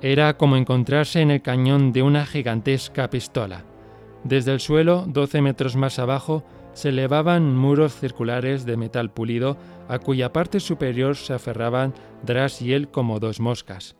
Era como encontrarse en el cañón de una gigantesca pistola. Desde el suelo, 12 metros más abajo, se elevaban muros circulares de metal pulido a cuya parte superior se aferraban Dras y él como dos moscas.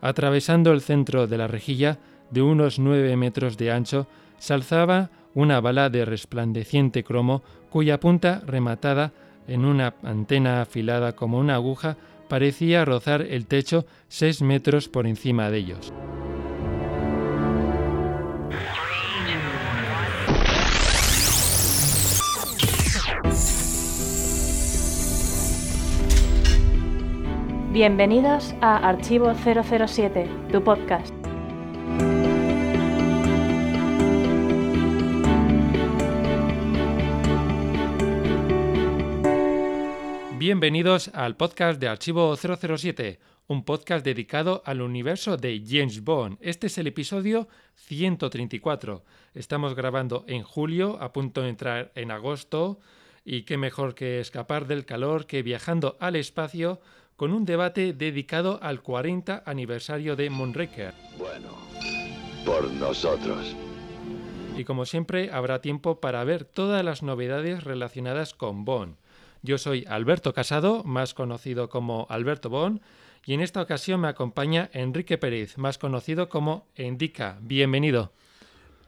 Atravesando el centro de la rejilla, de unos nueve metros de ancho, se alzaba una bala de resplandeciente cromo cuya punta, rematada en una antena afilada como una aguja, parecía rozar el techo seis metros por encima de ellos. Bienvenidos a Archivo 007, tu podcast. Bienvenidos al podcast de Archivo 007, un podcast dedicado al universo de James Bond. Este es el episodio 134. Estamos grabando en julio, a punto de entrar en agosto, y qué mejor que escapar del calor que viajando al espacio con un debate dedicado al 40 aniversario de Moonraker. Bueno, por nosotros. Y como siempre, habrá tiempo para ver todas las novedades relacionadas con Bond. Yo soy Alberto Casado, más conocido como Alberto Bond, y en esta ocasión me acompaña Enrique Pérez, más conocido como Endica. Bienvenido.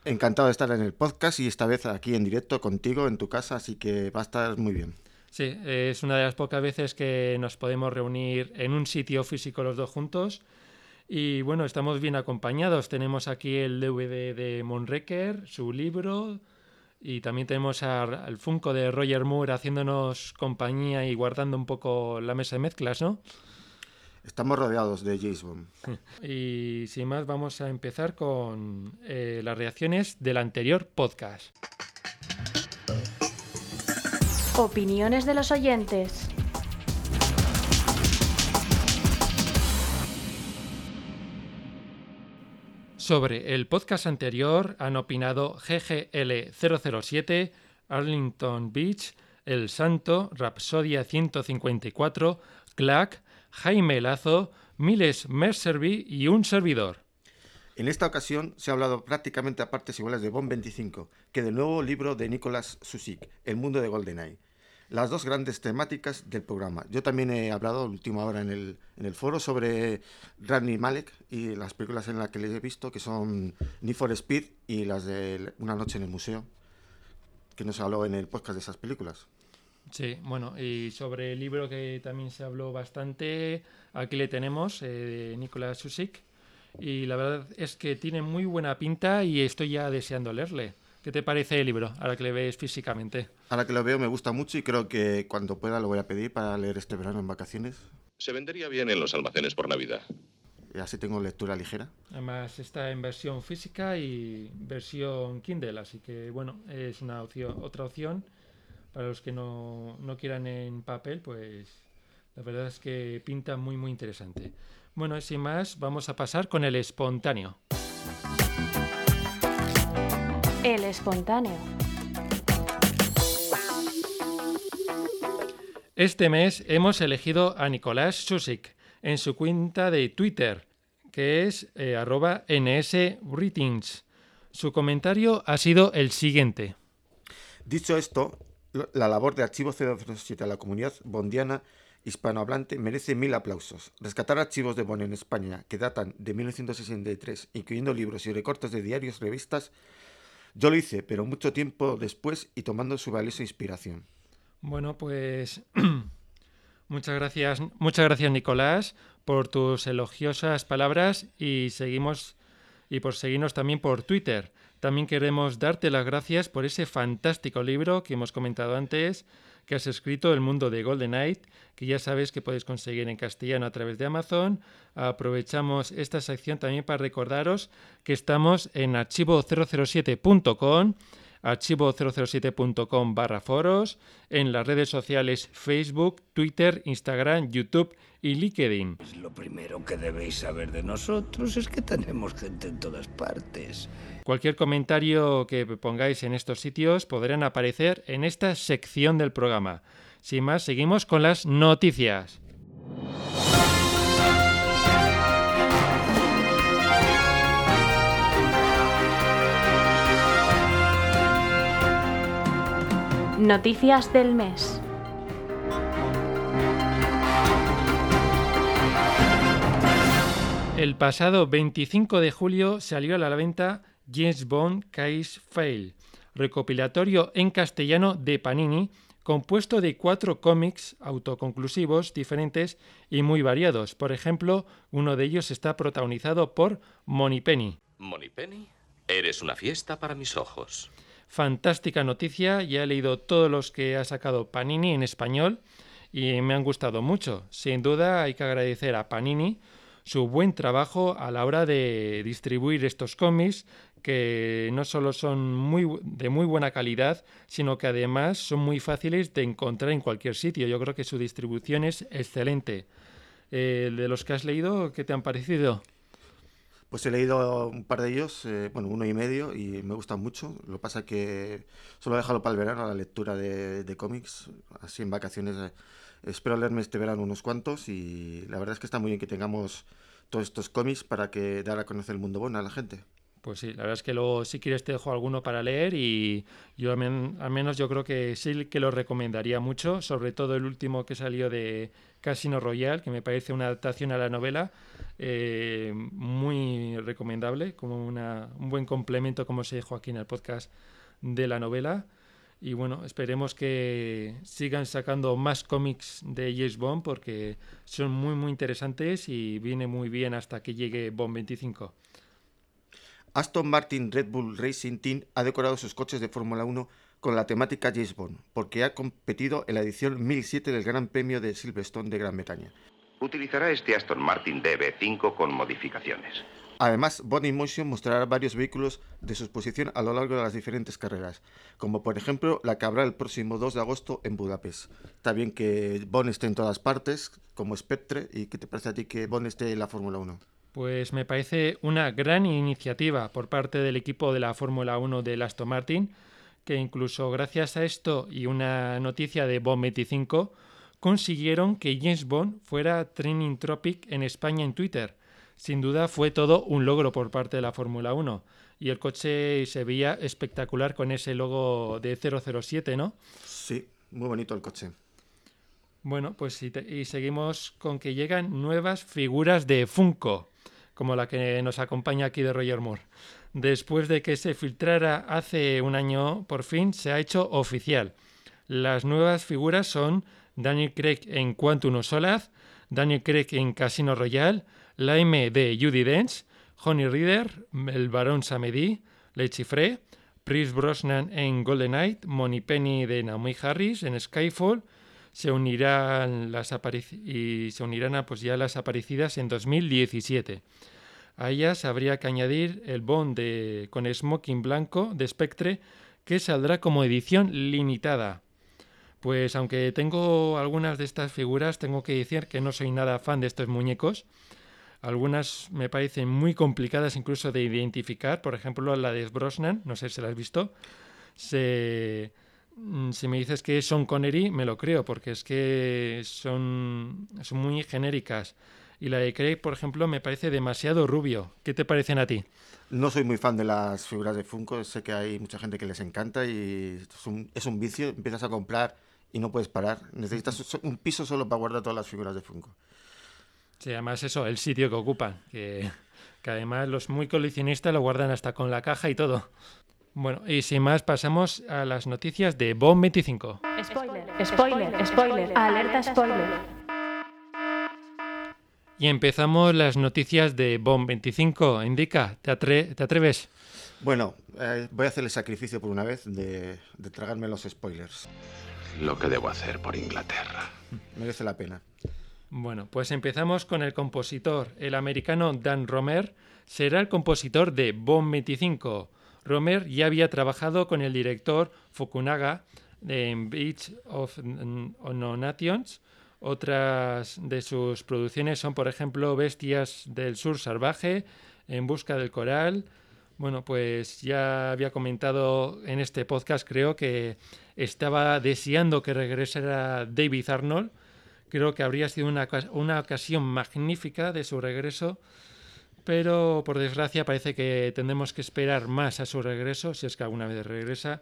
Encantado de estar en el podcast y esta vez aquí en directo contigo en tu casa, así que va a estar muy bien. Sí, es una de las pocas veces que nos podemos reunir en un sitio físico los dos juntos. Y bueno, estamos bien acompañados. Tenemos aquí el DVD de Monrecker, su libro, y también tenemos al Funko de Roger Moore haciéndonos compañía y guardando un poco la mesa de mezclas, ¿no? Estamos rodeados de Jason. Y sin más, vamos a empezar con eh, las reacciones del anterior podcast. Opiniones de los oyentes. Sobre el podcast anterior han opinado GGL007, Arlington Beach, El Santo, Rapsodia 154, Clack, Jaime Lazo, Miles Mercerby y un servidor. En esta ocasión se ha hablado prácticamente a partes iguales de Bond 25 que del nuevo libro de Nicolas Susik, El mundo de GoldenEye las dos grandes temáticas del programa. Yo también he hablado última hora en el, en el foro sobre Rami Malek y las películas en las que le he visto, que son Need for Speed y las de Una noche en el museo, que nos habló en el podcast de esas películas. Sí, bueno, y sobre el libro que también se habló bastante, aquí le tenemos, eh, de Nicolás Susik, y la verdad es que tiene muy buena pinta y estoy ya deseando leerle. ¿Qué te parece el libro, ahora que le ves físicamente? Ahora que lo veo me gusta mucho y creo que cuando pueda lo voy a pedir para leer este verano en vacaciones. Se vendería bien en los almacenes por Navidad. Y así tengo lectura ligera. Además está en versión física y versión Kindle, así que bueno, es una opción, otra opción para los que no, no quieran en papel, pues la verdad es que pinta muy muy interesante. Bueno, sin más, vamos a pasar con el espontáneo. El espontáneo. Este mes hemos elegido a Nicolás Susik en su cuenta de Twitter, que es eh, arroba. Su comentario ha sido el siguiente. Dicho esto, la labor de Archivo 007 a la comunidad bondiana hispanohablante merece mil aplausos. Rescatar archivos de Bon en España que datan de 1963, incluyendo libros y recortes de diarios, revistas, yo lo hice, pero mucho tiempo después y tomando su valiosa inspiración. Bueno, pues muchas gracias, muchas gracias Nicolás por tus elogiosas palabras y seguimos y por seguirnos también por Twitter. También queremos darte las gracias por ese fantástico libro que hemos comentado antes, que has escrito El mundo de Golden Knight, que ya sabes que podéis conseguir en castellano a través de Amazon. Aprovechamos esta sección también para recordaros que estamos en archivo007.com archivo007.com barra foros, en las redes sociales Facebook, Twitter, Instagram, YouTube y LinkedIn. Lo primero que debéis saber de nosotros es que tenemos gente en todas partes. Cualquier comentario que pongáis en estos sitios podrán aparecer en esta sección del programa. Sin más, seguimos con las noticias. Noticias del mes. El pasado 25 de julio salió a la venta James Bond Case Fail, recopilatorio en castellano de Panini, compuesto de cuatro cómics autoconclusivos diferentes y muy variados. Por ejemplo, uno de ellos está protagonizado por Penny. Penny, eres una fiesta para mis ojos. Fantástica noticia, ya he leído todos los que ha sacado Panini en español y me han gustado mucho. Sin duda hay que agradecer a Panini su buen trabajo a la hora de distribuir estos cómics que no solo son muy, de muy buena calidad, sino que además son muy fáciles de encontrar en cualquier sitio. Yo creo que su distribución es excelente. Eh, de los que has leído, ¿qué te han parecido? Pues he leído un par de ellos, eh, bueno, uno y medio, y me gustan mucho. Lo que pasa es que solo he dejado para el verano la lectura de, de cómics, así en vacaciones. Eh, espero leerme este verano unos cuantos y la verdad es que está muy bien que tengamos todos estos cómics para que dar a conocer el mundo bueno a la gente. Pues sí, la verdad es que luego si quieres te dejo alguno para leer y yo al, menos yo creo que sí que lo recomendaría mucho, sobre todo el último que salió de Casino Royale, que me parece una adaptación a la novela eh, muy recomendable, como una, un buen complemento, como se dijo aquí en el podcast, de la novela. Y bueno, esperemos que sigan sacando más cómics de James Bond porque son muy muy interesantes y viene muy bien hasta que llegue Bond 25. Aston Martin Red Bull Racing Team ha decorado sus coches de Fórmula 1 con la temática James Bond, porque ha competido en la edición 1007 del Gran Premio de Silverstone de Gran Bretaña. Utilizará este Aston Martin DB5 con modificaciones. Además, Bond Motion mostrará varios vehículos de su exposición a lo largo de las diferentes carreras, como por ejemplo la que habrá el próximo 2 de agosto en Budapest. Está bien que Bond esté en todas partes, como Spectre, ¿y qué te parece a ti que Bond esté en la Fórmula 1? Pues me parece una gran iniciativa por parte del equipo de la Fórmula 1 de Aston Martin, que incluso gracias a esto y una noticia de Bond 25, consiguieron que James Bond fuera training topic en España en Twitter sin duda fue todo un logro por parte de la Fórmula 1. Y el coche se veía espectacular con ese logo de 007, ¿no? Sí, muy bonito el coche. Bueno, pues y, seguimos con que llegan nuevas figuras de Funko, como la que nos acompaña aquí de Roger Moore. Después de que se filtrara hace un año, por fin se ha hecho oficial. Las nuevas figuras son Daniel Craig en Quantum Solaz, Daniel Craig en Casino Royale, M de Judy Dench, Honey Reader, el Barón Samedi, Le Chiffre, Chris Brosnan en Golden Knight, Moni Penny de Naomi Harris en Skyfall, se unirán las y se unirán a pues, ya las aparecidas en 2017. A ellas habría que añadir el Bond de, con Smoking Blanco de Spectre, que saldrá como edición limitada. Pues aunque tengo algunas de estas figuras, tengo que decir que no soy nada fan de estos muñecos. Algunas me parecen muy complicadas incluso de identificar. Por ejemplo, la de Brosnan, no sé si la has visto. Mm, si me dices que son Connery, me lo creo, porque es que son, son muy genéricas. Y la de Craig, por ejemplo, me parece demasiado rubio. ¿Qué te parecen a ti? No soy muy fan de las figuras de Funko. Sé que hay mucha gente que les encanta y es un, es un vicio. Empiezas a comprar y no puedes parar. Necesitas un piso solo para guardar todas las figuras de Funko. Sí, además eso, el sitio que ocupan, que, además los muy coleccionistas lo guardan hasta con la caja y todo. Bueno, y sin más pasamos a las noticias de Bomb 25. Spoiler, spoiler, spoiler, alerta spoiler. Y empezamos las noticias de Bomb 25. Indica, ¿te, ¿te atreves? Bueno, eh, voy a hacer el sacrificio por una vez de, de tragarme los spoilers. Lo que debo hacer por Inglaterra. Merece la pena. Bueno, pues empezamos con el compositor. El americano Dan Romer será el compositor de Bomb 25. Romer ya había trabajado con el director Fukunaga en Beach of No Nations. Otras de sus producciones son, por ejemplo, Bestias del Sur Salvaje, En Busca del Coral. Bueno, pues ya había comentado en este podcast, creo que estaba deseando que regresara David Arnold Creo que habría sido una, una ocasión magnífica de su regreso, pero por desgracia parece que tendremos que esperar más a su regreso, si es que alguna vez regresa.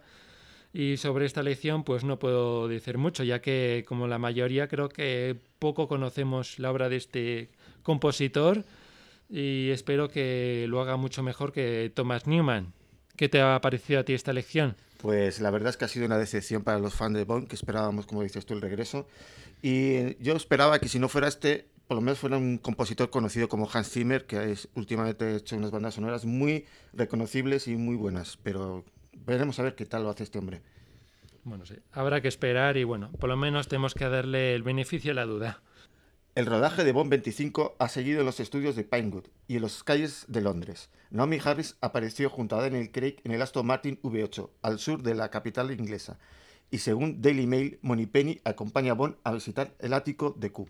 Y sobre esta lección, pues no puedo decir mucho, ya que como la mayoría creo que poco conocemos la obra de este compositor y espero que lo haga mucho mejor que Thomas Newman. ¿Qué te ha parecido a ti esta lección? Pues la verdad es que ha sido una decepción para los fans de Bond, que esperábamos, como dices tú, el regreso. Y yo esperaba que si no fuera este, por lo menos fuera un compositor conocido como Hans Zimmer, que es, últimamente ha hecho unas bandas sonoras muy reconocibles y muy buenas. Pero veremos a ver qué tal lo hace este hombre. Bueno, sí, habrá que esperar y bueno, por lo menos tenemos que darle el beneficio de la duda. El rodaje de Bond 25 ha seguido en los estudios de Pinewood y en las calles de Londres. Naomi Harris apareció junto a Daniel Craig en el Aston Martin V8, al sur de la capital inglesa. Y según Daily Mail, Penny acompaña a Bond a visitar el ático de Q.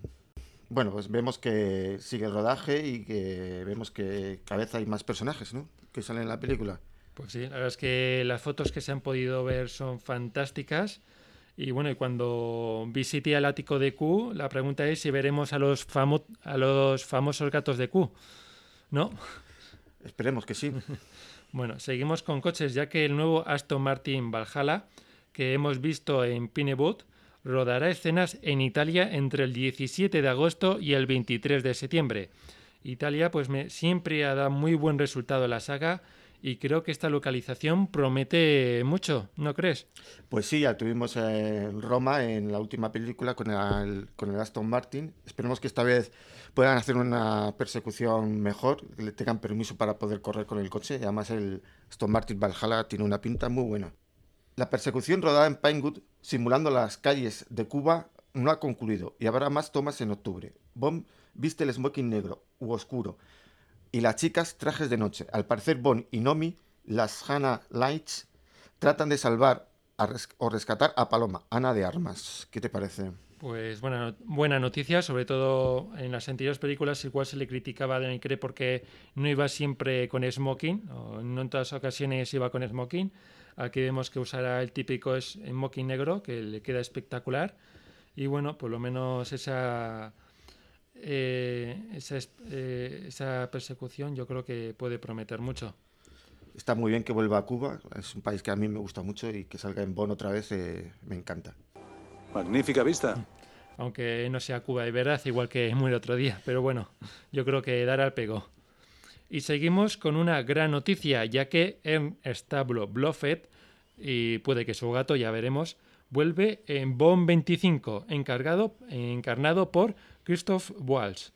Bueno, pues vemos que sigue el rodaje y que vemos que cada vez hay más personajes, ¿no? Que salen en la película. Pues sí, la verdad es que las fotos que se han podido ver son fantásticas. Y bueno, y cuando visite el ático de Q, la pregunta es si veremos a los, a los famosos gatos de Q, ¿no? Esperemos que sí. bueno, seguimos con coches, ya que el nuevo Aston Martin Valhalla, que hemos visto en Pinewood, rodará escenas en Italia entre el 17 de agosto y el 23 de septiembre. Italia, pues siempre ha dado muy buen resultado en la saga y creo que esta localización promete mucho, ¿no crees? Pues sí, ya tuvimos en Roma en la última película con el, con el Aston Martin. Esperemos que esta vez puedan hacer una persecución mejor, le tengan permiso para poder correr con el coche. Además el Aston Martin Valhalla tiene una pinta muy buena. La persecución rodada en Pinewood, simulando las calles de Cuba, no ha concluido y habrá más tomas en octubre. Bomb viste el smoking negro u oscuro y las chicas trajes de noche. Al parecer Bond y Nomi, las Hannah Lights, tratan de salvar o rescatar a Paloma, Ana de Armas. ¿Qué te parece? Pues buena, buena noticia, sobre todo en las anteriores películas igual se le criticaba a Daniel Craig porque no iba siempre con smoking, o no en todas ocasiones iba con smoking. Aquí vemos que usará el típico smoking negro, que le queda espectacular. Y bueno, por lo menos esa eh, esa, eh, esa persecución yo creo que puede prometer mucho. Está muy bien que vuelva a Cuba, es un país que a mí me gusta mucho y que salga en Bonn otra vez eh, me encanta. Magnífica vista. Aunque no sea Cuba de verdad, igual que muy el otro día, pero bueno, yo creo que dará el pego. Y seguimos con una gran noticia, ya que en establo Bluffet, y puede que su gato, ya veremos, vuelve en Bond 25, encargado, encarnado por Christoph Waltz.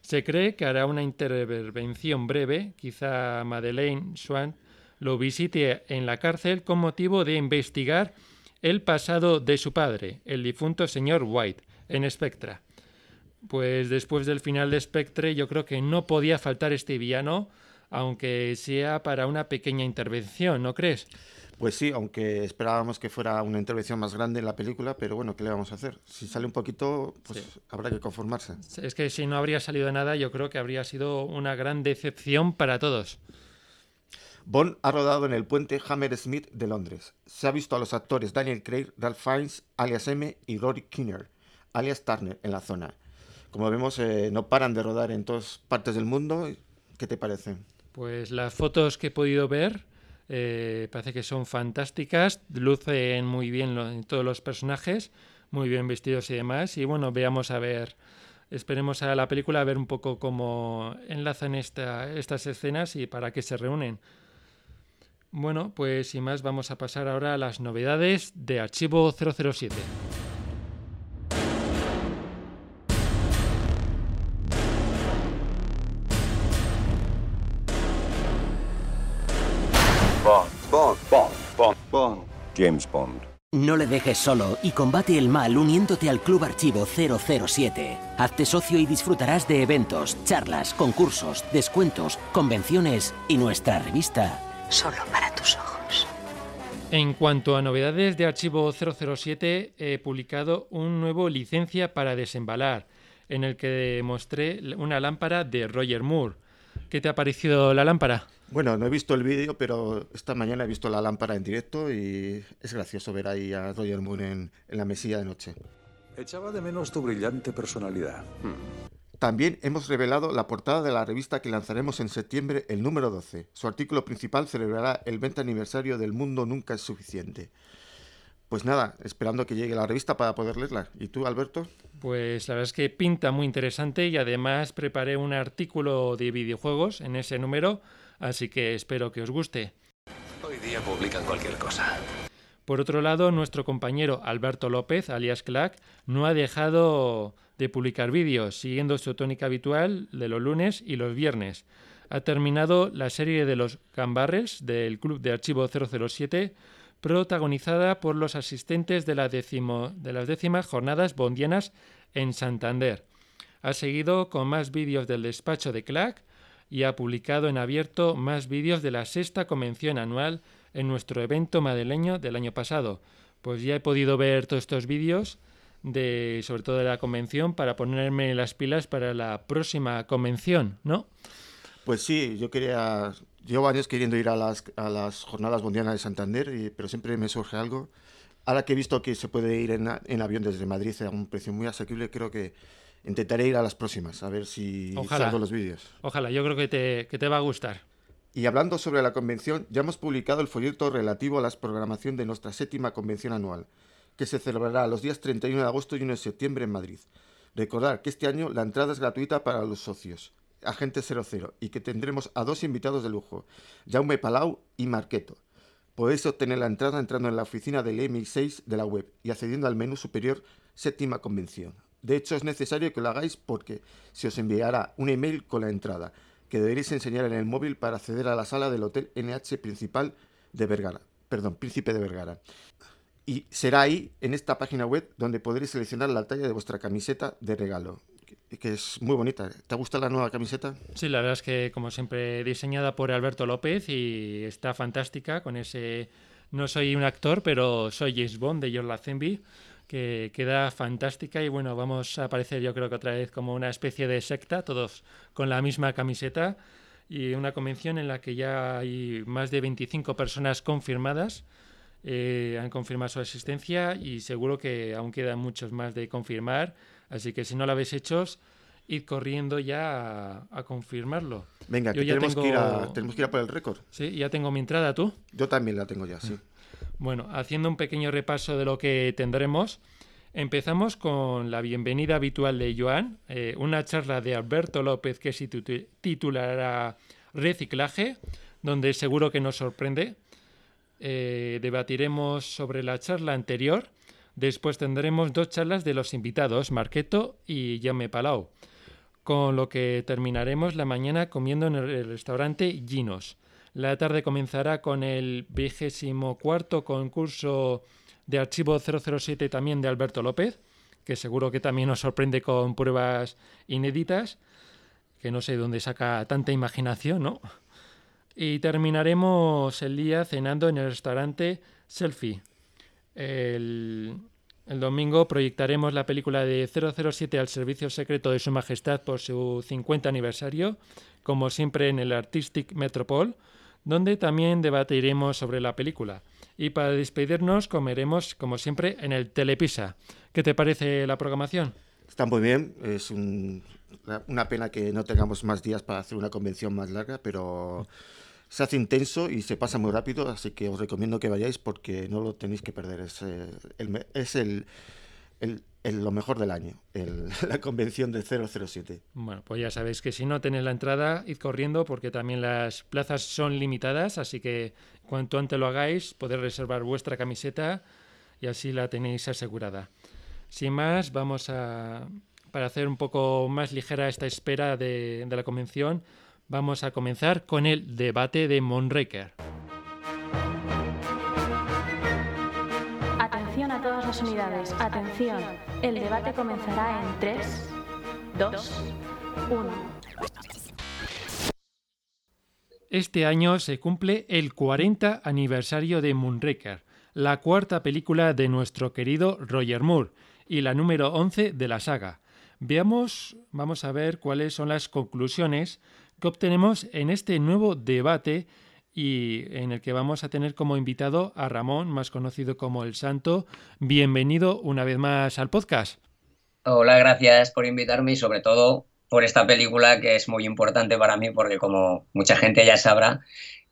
Se cree que hará una intervención breve, quizá Madeleine Swan lo visite en la cárcel con motivo de investigar el pasado de su padre, el difunto señor White, en Spectra. Pues después del final de Spectre yo creo que no podía faltar este villano, aunque sea para una pequeña intervención, ¿no crees? Pues sí, aunque esperábamos que fuera una intervención más grande en la película, pero bueno, ¿qué le vamos a hacer? Si sale un poquito, pues habrá que conformarse. Es que si no habría salido nada, yo creo que habría sido una gran decepción para todos. Bond ha rodado en el puente Hammersmith de Londres. Se ha visto a los actores Daniel Craig, Ralph Fiennes, alias M, y Rory Kinner, alias Turner, en la zona. Como vemos, eh, no paran de rodar en todas partes del mundo. ¿Qué te parece? Pues las fotos que he podido ver eh, parece que son fantásticas, lucen muy bien todos los personajes, muy bien vestidos y demás. Y bueno, veamos a ver, esperemos a la película a ver un poco cómo enlazan esta, estas escenas y para qué se reúnen. Bueno, pues sin más vamos a pasar ahora a las novedades de Archivo 007. James Bond. No le dejes solo y combate el mal uniéndote al Club Archivo 007. Hazte socio y disfrutarás de eventos, charlas, concursos, descuentos, convenciones y nuestra revista. Solo para tus ojos. En cuanto a novedades de Archivo 007, he publicado un nuevo licencia para desembalar, en el que mostré una lámpara de Roger Moore. ¿Qué te ha parecido la lámpara? Bueno, no he visto el vídeo, pero esta mañana he visto la lámpara en directo y es gracioso ver ahí a Roger Moore en, la mesilla de noche. Echaba de menos tu brillante personalidad. Hmm. También hemos revelado la portada de la revista que lanzaremos en septiembre, el número 12. Su artículo principal celebrará el 20 aniversario del Mundo Nunca es Suficiente. Pues nada, esperando que llegue la revista para poder leerla. ¿Y tú, Alberto? Pues la verdad es que pinta muy interesante y además preparé un artículo de videojuegos en ese número, así que espero que os guste. Hoy día publican cualquier cosa. Por otro lado, nuestro compañero Alberto López, alias Clack, no ha dejado de publicar vídeos, siguiendo su tónica habitual de los lunes y los viernes. Ha terminado la serie de los Gambarres del Club de Archivo 007, protagonizada por los asistentes de, la de las décimas jornadas bondianas en Santander. Ha seguido con más vídeos del despacho de Clack y ha publicado en abierto más vídeos de la sexta convención anual en nuestro evento madrileño del año pasado. Pues ya he podido ver todos estos vídeos de sobre todo de la convención para ponerme las pilas para la próxima convención, ¿no? Pues sí, yo quería, llevo años queriendo ir a las, a las jornadas mundiales de Santander, pero siempre me surge algo. Ahora que he visto que se puede ir en, en, avión desde Madrid a un precio muy asequible, creo que intentaré ir a las próximas, a ver si salgo los vídeos. Ojalá, yo creo que te, que te va a gustar. Y hablando sobre la convención, ya hemos publicado el folleto relativo a la programación de nuestra séptima convención anual que se celebrará los días 31 de agosto y 1 de septiembre en Madrid. Recordar que este año la entrada es gratuita para los socios, Agente 00, y que tendremos a dos invitados de lujo, Jaume Palau y Marqueto. Podéis obtener la entrada entrando en la oficina del EMI6 de la web y accediendo al menú superior Séptima Convención. De hecho, es necesario que lo hagáis porque se os enviará un email con la entrada, que deberéis enseñar en el móvil para acceder a la sala del Hotel NH Principal de Vergara. Perdón, Príncipe de Vergara. Y será ahí, en esta página web, donde podréis seleccionar la talla de vuestra camiseta de regalo, que es muy bonita. ¿Te gusta la nueva camiseta? Sí, la verdad es que, como siempre, diseñada por Alberto López y está fantástica con ese... No soy un actor, pero soy James Bond de George Lazenby, que queda fantástica y bueno, vamos a aparecer yo creo que otra vez como una especie de secta, todos con la misma camiseta y una convención en la que ya hay más de 25 personas confirmadas eh, han confirmado su existencia y seguro que aún quedan muchos más de confirmar. Así que si no lo habéis hecho, id corriendo ya a, confirmarlo. Venga, que tenemos, que ir a, tenemos que ir a por el récord. Sí, ya tengo mi entrada, ¿tú? Yo también la tengo ya, sí. Bueno, haciendo un pequeño repaso de lo que tendremos, empezamos con la bienvenida habitual de Joan, eh, una charla de Alberto López que se titulará Reciclaje, donde seguro que nos sorprende. Eh, debatiremos sobre la charla anterior. Después tendremos dos charlas de los invitados, Marqueto y Jaume Palau, con lo que terminaremos la mañana comiendo en el restaurante Ginos. La tarde comenzará con el vigésimo cuarto concurso de archivo 007 también de Alberto López, que seguro que también nos sorprende con pruebas inéditas, que no sé dónde saca tanta imaginación, ¿no? Y terminaremos el día cenando en el restaurante Selfie. El, domingo proyectaremos la película de 007 al servicio secreto de Su Majestad por su 50 aniversario, como siempre en el Artistic Metropole, donde también debatiremos sobre la película. Y para despedirnos comeremos, como siempre, en el Telepisa. ¿Qué te parece la programación? Está muy bien, es una pena que no tengamos más días para hacer una convención más larga, pero se hace intenso y se pasa muy rápido, así que os recomiendo que vayáis porque no lo tenéis que perder. Es, eh, el, es el, lo mejor del año, la convención de 007. Bueno, pues ya sabéis que si no tenéis la entrada, id corriendo porque también las plazas son limitadas, así que cuanto antes lo hagáis, podéis reservar vuestra camiseta y así la tenéis asegurada. Sin más, vamos a, para hacer un poco más ligera esta espera de, de la convención, Vamos a comenzar con el debate de Monreker. Todas las unidades. Atención. El debate comenzará en 3, 2, 1. Este año se cumple el 40 aniversario de Moonraker, la cuarta película de nuestro querido Roger Moore y la número 11 de la saga. Veamos, vamos a ver cuáles son las conclusiones que obtenemos en este nuevo debate y en el que vamos a tener como invitado a Ramón, más conocido como El Santo. Bienvenido una vez más al podcast. Hola, gracias por invitarme y sobre todo por esta película que es muy importante para mí porque como mucha gente ya sabrá,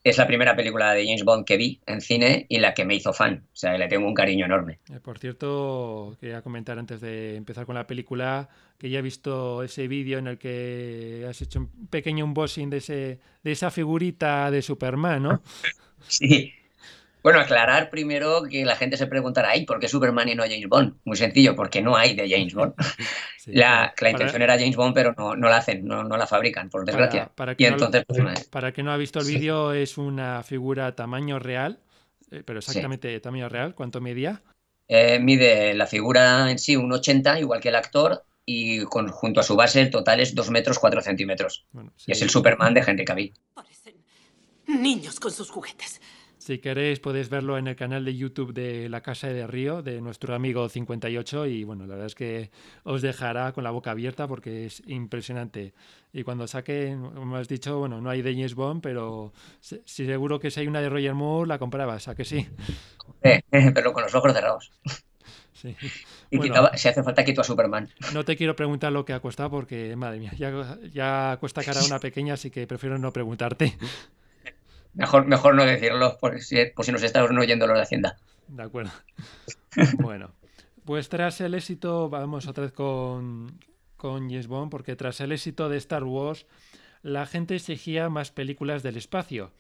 es la primera película de James Bond que vi en cine y la que me hizo fan. O sea, le tengo un cariño enorme. Eh, por cierto, quería comentar antes de empezar con la película que ya he visto ese vídeo en el que has hecho un pequeño unboxing de, ese, de esa figurita de Superman, ¿no? sí, bueno, aclarar primero que la gente se preguntará, ¿ay, ¿por qué Superman y no James Bond? Muy sencillo, porque no hay de James Bond. la, intención era James Bond, pero no, la hacen, no, la fabrican, por desgracia. Para, y entonces, pues, para que no ha visto el vídeo, es una figura tamaño real, eh, pero exactamente tamaño real. ¿Cuánto medía? Eh, mide la figura en sí un 80, igual que el actor, y con, junto a su base el total es 2 metros 4 centímetros. y es el Superman de Henry Cavill. Parecen niños con sus juguetes. Si queréis podéis verlo en el canal de YouTube de La Casa de Río, de nuestro amigo 58, y bueno, la verdad es que os dejará con la boca abierta porque es impresionante. Y cuando saque, como has dicho, bueno, no hay de James Bond, pero si, seguro que si hay una de Roger Moore, la comprabas, ¿a que sí? pero con los ojos cerrados. Sí. Y si hace falta quito a Superman. No te quiero preguntar lo que ha costado porque, madre mía, ya, ya cuesta cara una pequeña, así que prefiero no preguntarte. Mejor, mejor no decirlo, por si, por si nos estamos oyendo los de Hacienda. De acuerdo. bueno, pues tras el éxito, vamos otra vez con, con James Bond, porque tras el éxito de Star Wars, la gente exigía más películas del espacio.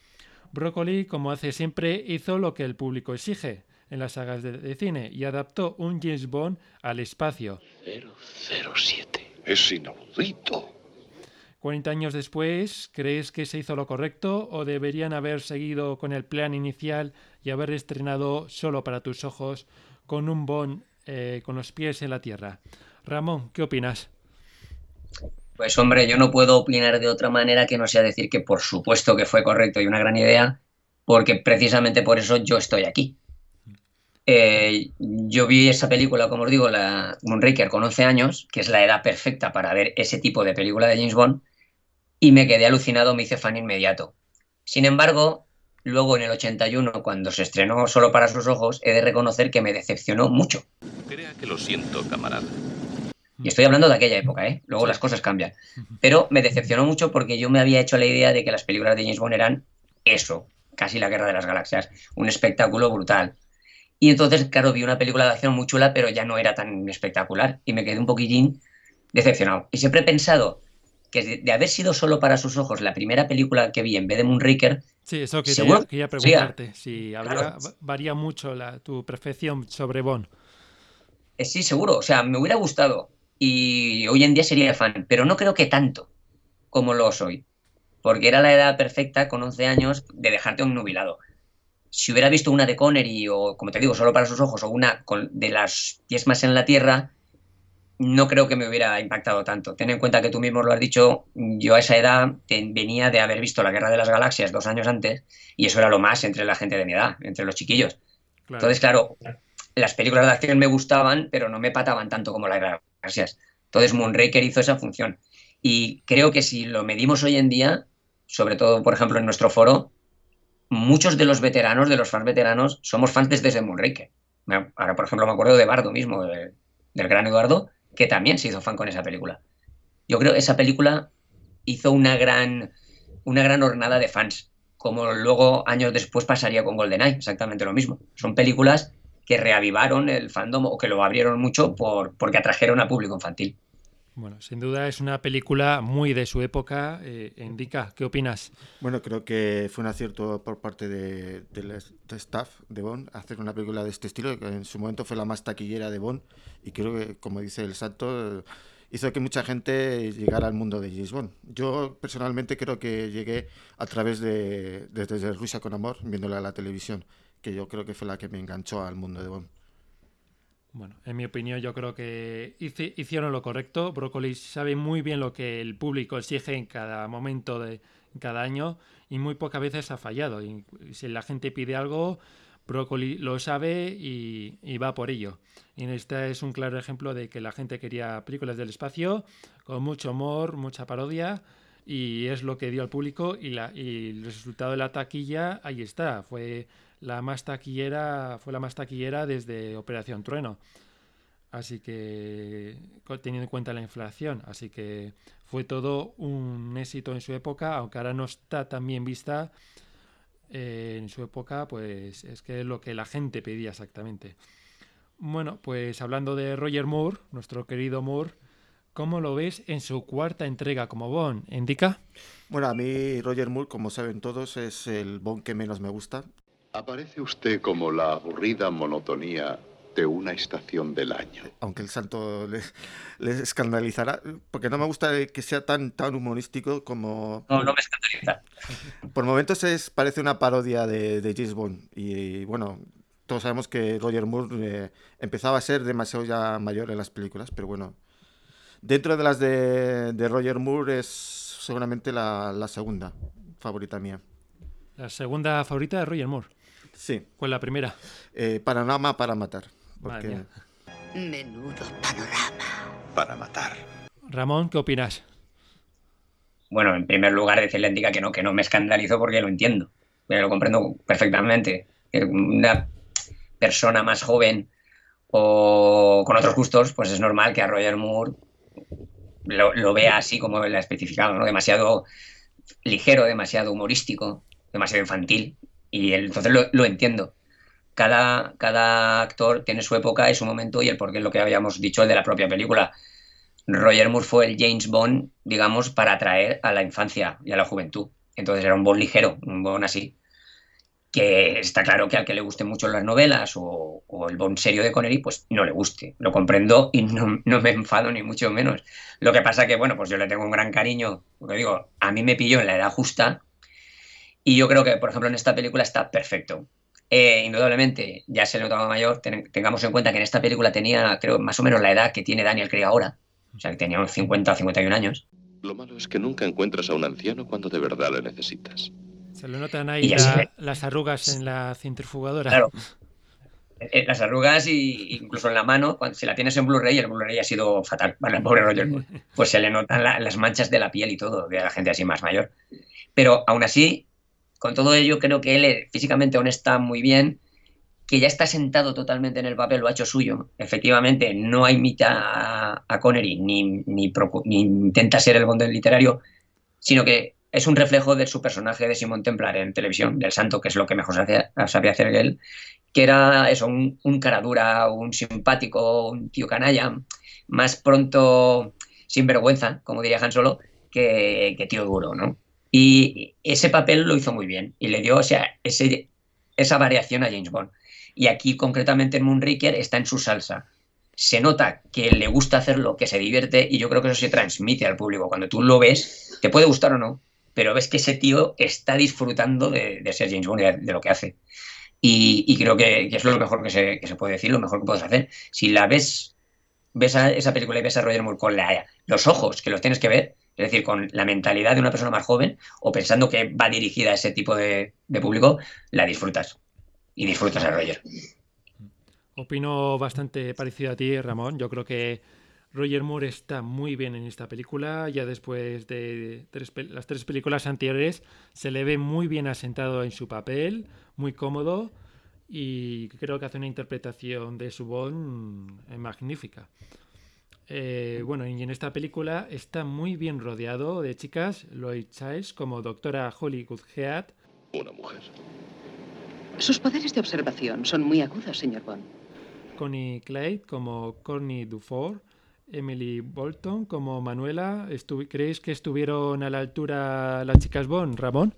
Broccoli, como hace siempre, hizo lo que el público exige en las sagas de, de cine y adaptó un James Bond al espacio. 007. Es inaudito. 40 años después, ¿crees que se hizo lo correcto o deberían haber seguido con el plan inicial y haber estrenado solo para tus ojos con un Bond eh, con los pies en la tierra? Ramón, ¿qué opinas? Pues hombre, yo no puedo opinar de otra manera que no sea decir que por supuesto que fue correcto y una gran idea, porque precisamente por eso yo estoy aquí. Eh, yo vi esa película, como os digo, la Moonraker con 11 años, que es la edad perfecta para ver ese tipo de película de James Bond, y me quedé alucinado, me hice fan inmediato. Sin embargo, luego en el 81, cuando se estrenó Solo para sus ojos, he de reconocer que me decepcionó mucho. Crea que lo siento, camarada. Y estoy hablando de aquella época, ¿eh? Luego las cosas cambian. Pero me decepcionó mucho porque yo me había hecho la idea de que las películas de James Bond eran eso, casi la guerra de las galaxias, un espectáculo brutal. Y entonces, claro, vi una película de acción muy chula, pero ya no era tan espectacular y me quedé un poquitín decepcionado. Y siempre he pensado que de, haber sido solo para sus ojos la primera película que vi en vez de Moonraker. Sí, eso que quería, preguntarte. si varía mucho la, tu perfección sobre Bond. Eh, sí, seguro. O sea, me hubiera gustado y hoy en día sería fan, pero no creo que tanto como lo soy. Porque era la edad perfecta, con 11 años, de dejarte un nubilado. Si hubiera visto una de Connery o, como te digo, solo para sus ojos, o una de las 10 más en la Tierra, no creo que me hubiera impactado tanto. Ten en cuenta que tú mismo lo has dicho, yo a esa edad venía de haber visto la Guerra de las Galaxias dos años antes y eso era lo más entre la gente de mi edad, entre los chiquillos. Entonces, claro, las películas de acción me gustaban, pero no me pataban tanto como la Guerra de las Galaxias. Entonces, Moonraker hizo esa función. Y creo que si lo medimos hoy en día, sobre todo, por ejemplo, en nuestro foro, muchos de los veteranos, de los fans veteranos, somos fans desde Moonraker. Ahora, por ejemplo, me acuerdo de Bardo mismo, del gran Eduardo, que también se hizo fan con esa película. Yo creo que esa película hizo una gran, una gran hornada de fans, como luego años después pasaría con GoldenEye, exactamente lo mismo. Son películas que reavivaron el fandom o que lo abrieron mucho por, porque atrajeron a público infantil. Bueno, sin duda es una película muy de su época. Eh, Indica, ¿qué opinas? Bueno, creo que fue un acierto por parte del de, staff de Bond hacer una película de este estilo, que en su momento fue la más taquillera de Bond y creo que, como dice el Santo, hizo que mucha gente llegara al mundo de James Bond. Yo personalmente creo que llegué a través de desde Rusia con Amor, viéndola en la televisión, que yo creo que fue la que me enganchó al mundo de Bond. Bueno, en mi opinión yo creo que hicieron lo correcto. Broccoli sabe muy bien lo que el público exige en cada momento de cada año y muy pocas veces ha fallado. Y si la gente pide algo, Broccoli lo sabe y, va por ello. Y este es un claro ejemplo de que la gente quería películas del espacio con mucho humor, mucha parodia y es lo que dio al público y, y el resultado de la taquilla ahí está. Fue la más taquillera, fue la más taquillera desde Operación Trueno. Así que, teniendo en cuenta la inflación, así que fue todo un éxito en su época, aunque ahora no está tan bien vista. Eh, en su época, pues es que es lo que la gente pedía exactamente. Bueno, pues hablando de Roger Moore, nuestro querido Moore, ¿cómo lo ves en su cuarta entrega como Bond? ¿Indica? Bueno, a mí Roger Moore, como saben todos, es el Bond que menos me gusta. Aparece usted como la aburrida monotonía de una estación del año. Aunque el santo les, escandalizará, porque no me gusta que sea tan, tan humorístico como... No, no me escandaliza. Por momentos es, parece una parodia de, de James Bond. Y, bueno, todos sabemos que Roger Moore eh, empezaba a ser demasiado ya mayor en las películas, pero bueno. Dentro de las de, de Roger Moore es seguramente la, la segunda favorita mía. La segunda favorita de Roger Moore. Sí. ¿Cuál la primera? Eh, Panamá para matar. Menudo panorama. Para matar. Ramón, ¿qué opinas? Bueno, en primer lugar, decirle a que no, que no me escandalizo porque lo entiendo. lo comprendo perfectamente. Una persona más joven o con otros gustos, pues es normal que a Roger Moore lo, vea así como él ha especificado, ¿no? Demasiado ligero, demasiado humorístico, demasiado infantil. Y entonces lo, entiendo. Cada, cada, actor tiene su época y su momento y el porqué es lo que habíamos dicho, el de la propia película. Roger Moore fue el James Bond, digamos, para atraer a la infancia y a la juventud. Entonces era un Bond ligero, un Bond así. Que está claro que al que le gusten mucho las novelas o, el Bond serio de Connery, pues no le guste. Lo comprendo y no, no, me enfado ni mucho menos. Lo que pasa que, bueno, pues yo le tengo un gran cariño. Porque digo, a mí me pilló en la edad justa y yo creo que, por ejemplo, en esta película está perfecto. Eh, indudablemente, ya se notaba mayor, tengamos en cuenta que en esta película tenía, creo, más o menos la edad que tiene Daniel Craig ahora. O sea, que tenía unos 50 o 51 años. Lo malo es que nunca encuentras a un anciano cuando de verdad le necesitas. Se le notan ahí las arrugas en la centrifugadora. Claro. Eh, las arrugas y incluso en la mano, cuando, si la tienes en Blu-ray, el Blu-ray ha sido fatal. Bueno, el pobre Roger Pues se le notan las manchas de la piel y todo, de la gente así más mayor. Pero aún así, con todo ello, creo que él eh, físicamente aún está muy bien, que ya está sentado totalmente en el papel, lo ha hecho suyo. Efectivamente, no imita a, Connery ni, ni, intenta ser el Bond literario, sino que es un reflejo de su personaje de Simón Templar en televisión, del santo, que es lo que mejor sabía hacer él, que era eso, un, un cara dura, un simpático, un tío canalla, más pronto sin vergüenza, como diría Han Solo, que, que tío duro, ¿no? Y ese papel lo hizo muy bien y le dio o sea, esa variación a James Bond. Y aquí, concretamente en Moonraker, está en su salsa. Se nota que le gusta hacerlo, que se divierte, y yo creo que eso se transmite al público. Cuando tú lo ves, te puede gustar o no, pero ves que ese tío está disfrutando de, ser James Bond y de, lo que hace. Y, creo que, es lo mejor que se, que puede decir, lo mejor que puedes hacer. Si la ves, ves esa película y ves a Roger Moore con los ojos que los tienes que ver, es decir, con la mentalidad de una persona más joven o pensando que va dirigida a ese tipo de, público, la disfrutas. Y disfrutas a Roger. Opino bastante parecido a ti, Ramón. Yo creo que Roger Moore está muy bien en esta película. Ya después de las tres películas anteriores se le ve muy bien asentado en su papel, muy cómodo y creo que hace una interpretación de su Bond eh, magnífica. Eh, bueno, y en esta película está muy bien rodeado de chicas, Lloyd Childs como doctora Holly Goodhead. Una mujer. Sus poderes de observación son muy agudos, señor Bond. Connie Clyde como Corny Dufour, Emily Bolton como Manuela. ¿Creéis que estuvieron a la altura las chicas Bond, Ramón?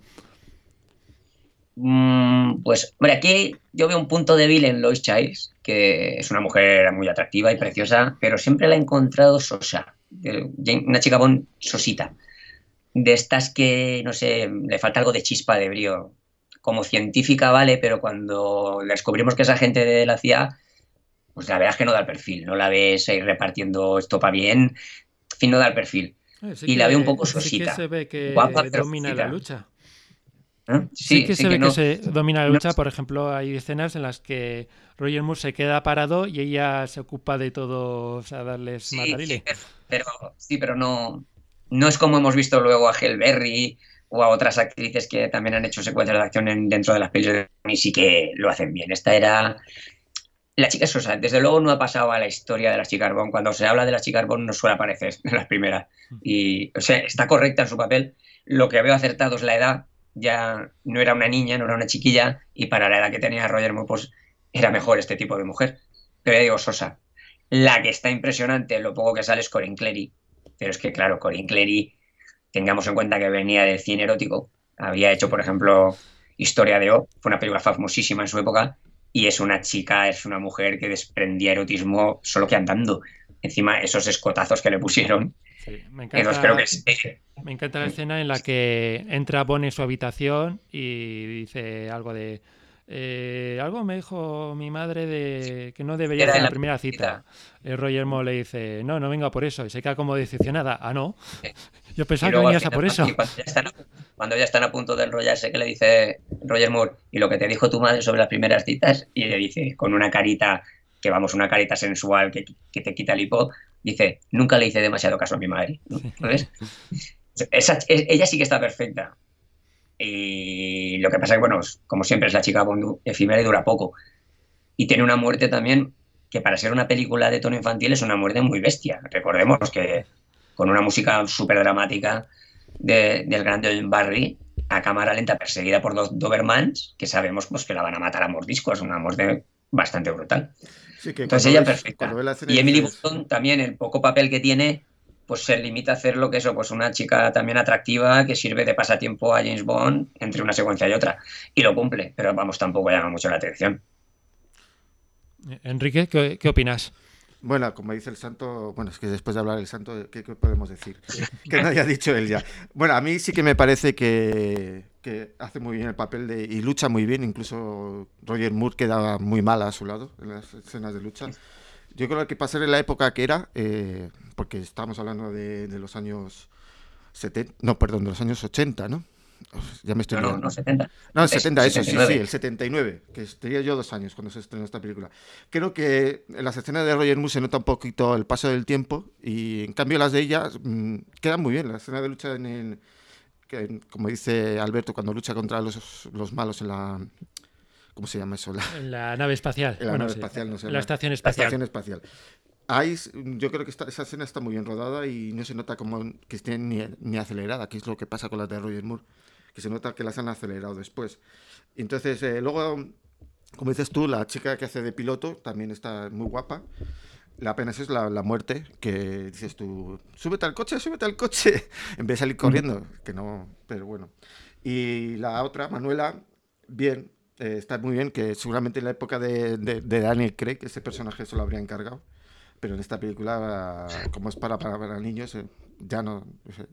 Mm, pues, hombre, aquí yo veo un punto débil en Lois Childs, que es una mujer muy atractiva y preciosa, pero siempre la he encontrado sosa. Una chica bon sosita. De estas que, no sé, le falta algo de chispa, de brío. Como científica, vale, pero cuando descubrimos que esa gente de la CIA, pues la verdad es que no da el perfil. No la ves ahí repartiendo estopa bien, en fin, no da el perfil. Y la veo un poco sosita. se ve que Guapa, domina la lucha. ¿Eh? Sí, que se ve que, se domina la lucha. Por ejemplo, hay escenas en las que Roger Moore se queda parado y ella se ocupa de todos a darles sí, pero, sí, pero no, no es como hemos visto luego a Berry o a otras actrices que también han hecho secuencias de acción dentro de las películas y sí que lo hacen bien. Esta era la chica Sosa, desde luego no ha pasado a la historia de las chicas Bond. Cuando se habla de las chicas Bond no suele aparecer en las primeras. Y, o sea, está correcta en su papel. Lo que veo acertado es la edad. Ya no era una niña, no era una chiquilla. Y para la edad que tenía Roger Moore, pues era mejor este tipo de mujer. Pero ya digo, Sosa. La que está impresionante, lo poco que sale es Corinne Clery. Pero es que, claro, Corinne Clery, tengamos en cuenta que venía del cine erótico. Había hecho, por ejemplo, Historia de O. Fue una película famosísima en su época y es una chica, es una mujer que desprendía erotismo solo que andando. Encima, esos escotazos que le pusieron. Me, encanta, la escena en la que entra Bon en su habitación y dice algo de. Eh, algo me dijo mi madre de que no debería ser la, primera cita. El Roger Moore le dice, no, no venga por eso. Y se queda como decepcionada. Ah, no. Yo pensaba que venías a por eso. Cuando ya, están, a punto de enrollarse, que le dice Roger Moore, y lo que te dijo tu madre sobre las primeras citas, y le dice, con una carita, que vamos, una carita sensual que, te quita el hipo, dice, nunca le hice demasiado caso a mi madre. ella sí que está perfecta. Y lo que pasa es que, bueno, como siempre es la chica efímera y dura poco. Y tiene una muerte también que para ser una película de tono infantil es una muerte muy bestia. Recordemos que con una música súper dramática del gran John Barry a cámara lenta perseguida por dos Dobermans que sabemos pues, que la van a matar a mordiscos, una muerte bastante brutal. Entonces ella perfecta. Y Emily Button también, el poco papel que tiene, pues se limita a hacer lo que eso, pues una chica también atractiva que sirve de pasatiempo a James Bond entre una secuencia y otra. Y lo cumple, pero vamos, tampoco llama mucho la atención. Enrique, ¿qué, qué opinas? Bueno, como dice el santo, bueno, es que después de hablar del santo, ¿qué, podemos decir? que no haya dicho él ya. Bueno, a mí sí que me parece que, hace muy bien el papel de, y lucha muy bien, incluso Roger Moore queda muy mal a su lado en las escenas de lucha. Yo creo que para ser en la época que era, eh, porque estamos hablando de, de los años 70, no, perdón, de los años 80, ¿no? Ya me estoy no, no, no, 70. No, el 70, eso, sí, sí, el 79, que tenía yo dos años cuando se estrenó esta película. Creo que en las escenas de Roger Moore se nota un poquito el paso del tiempo y en cambio las de ella mm, quedan muy bien. La escena de lucha en el, como dice Alberto, cuando lucha contra los, los malos en la... ¿Cómo se llama eso? La, en la nave espacial. En la nave espacial, no sé. La, estación espacial. La estación espacial. Ahí, yo creo que esa escena está muy bien rodada y no se nota como que esté ni, ni, acelerada, que es lo que pasa con las de Roger Moore que se nota que las han acelerado después. Entonces, eh, luego, como dices tú, la chica que hace de piloto también está muy guapa. La pena es la, la, muerte, que dices tú, súbete al coche, súbete al coche, en vez de salir corriendo, que no, pero bueno. Y la otra, Manuela, bien, eh, está muy bien, que seguramente en la época de, de, de Daniel Craig ese personaje se lo habría encargado, pero en esta película, como es para, para, para niños, eh, ya no,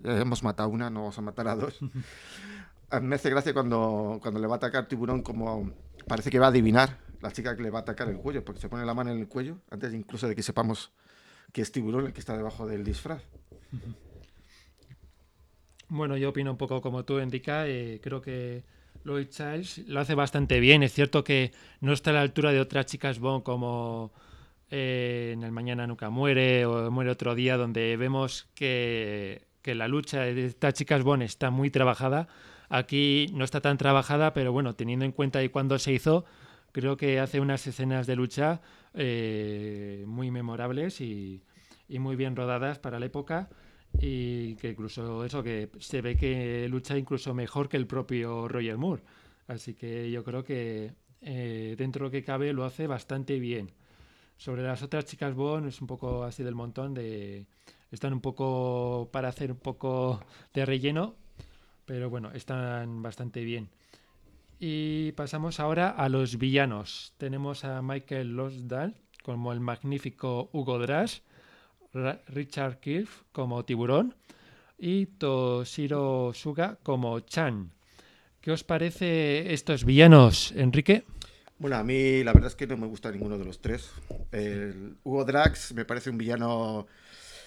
hemos matado una, no vamos a matar a dos. me hace gracia cuando, cuando le va a atacar tiburón, como parece que va a adivinar la chica que le va a atacar el cuello, porque se pone la mano en el cuello antes incluso de que sepamos que es tiburón el que está debajo del disfraz. Bueno, yo opino un poco como tú, Enrica. Eh, creo que Lloyd Childs lo hace bastante bien. Es cierto que no está a la altura de otras chicas Bond como eh, en El Mañana Nunca Muere o Muere Otro Día, donde vemos que, que la lucha de estas chicas Bond está muy trabajada Aquí no está tan trabajada, pero bueno, teniendo en cuenta de cuándo se hizo, creo que hace unas escenas de lucha eh, muy memorables y, muy bien rodadas para la época y que incluso eso que se ve que lucha incluso mejor que el propio Roger Moore. Así que yo creo que eh, dentro de lo que cabe lo hace bastante bien. Sobre las otras chicas Bond es un poco así del montón de están un poco para hacer un poco de relleno, pero bueno, están bastante bien. Y pasamos ahora a los villanos. Tenemos a Michael Losdal como el magnífico Hugo Drash, Richard Kirf como Tiburón y Toshiro Suga como Chan. ¿Qué os parece estos villanos, Enrique? Bueno, a mí la verdad es que no me gusta ninguno de los tres. El Hugo Drax me parece un villano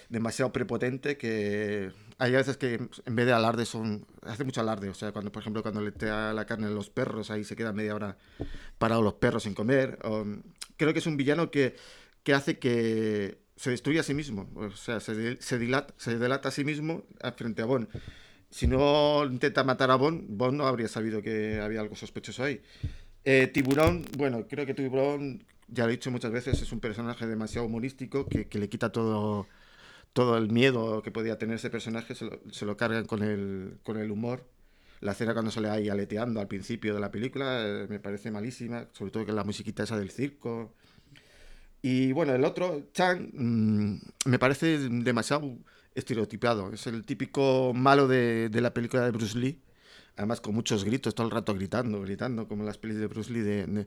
demasiado prepotente que hay veces que en vez de alarde son hace mucho alarde. O sea cuando por ejemplo cuando le da la carne a los perros ahí se quedan media hora parados los perros sin comer. Creo que es un villano que, que hace que se destruya a sí mismo. O sea se, se, dilata, se delata a sí mismo frente a Bond si no intenta matar a Bond Bond no habría sabido que había algo sospechoso ahí. Eh, tiburón bueno creo que Tiburón ya lo he dicho muchas veces, es un personaje demasiado humorístico que, que le quita todo, todo el miedo que podía tener ese personaje, se lo, cargan con el, con el humor. La escena cuando se le ahí aleteando al principio de la película eh, me parece malísima, sobre todo que la musiquita esa del circo. Y bueno, el otro, Chang, mmm, me parece demasiado estereotipado. Es el típico malo de, de, la película de Bruce Lee. Además, con muchos gritos, todo el rato gritando, gritando, como las pelis de Bruce Lee. De,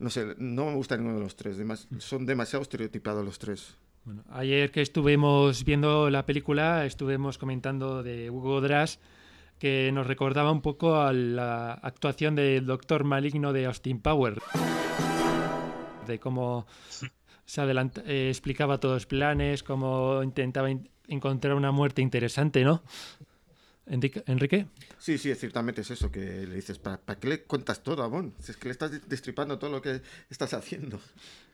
no sé, no me gusta ninguno de los tres. Son demasiado estereotipados los tres. Bueno, ayer que estuvimos viendo la película, estuvimos comentando de Hugo Drass, que nos recordaba un poco a la actuación del Doctor Maligno de Austin Power. De cómo se adelanta, eh, explicaba todos los planes, cómo intentaba in encontrar una muerte interesante, ¿no? Enrique. Sí, sí, ciertamente es eso que le dices. ¿Para, para qué le cuentas todo, Amón? Si es que le estás destripando todo lo que estás haciendo.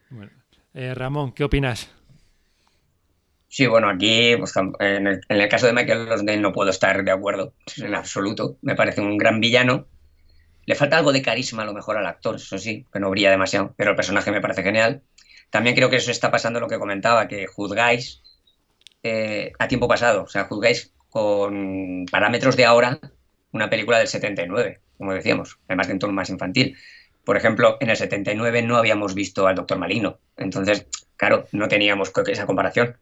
Bueno. Eh, Ramón, ¿qué opinas? Sí, bueno, aquí pues, en, el, caso de Michael Lonsdale no puedo estar de acuerdo en absoluto. Me parece un gran villano. Le falta algo de carisma a lo mejor al actor, eso sí, que no brilla demasiado, pero el personaje me parece genial. También creo que eso está pasando lo que comentaba, que juzgáis eh, a tiempo pasado, o sea, juzgáis con parámetros de ahora una película del 79, como decíamos, además de un tono más infantil. Por ejemplo, en el 79 no habíamos visto al Doctor Maligno, entonces, claro, no teníamos esa comparación.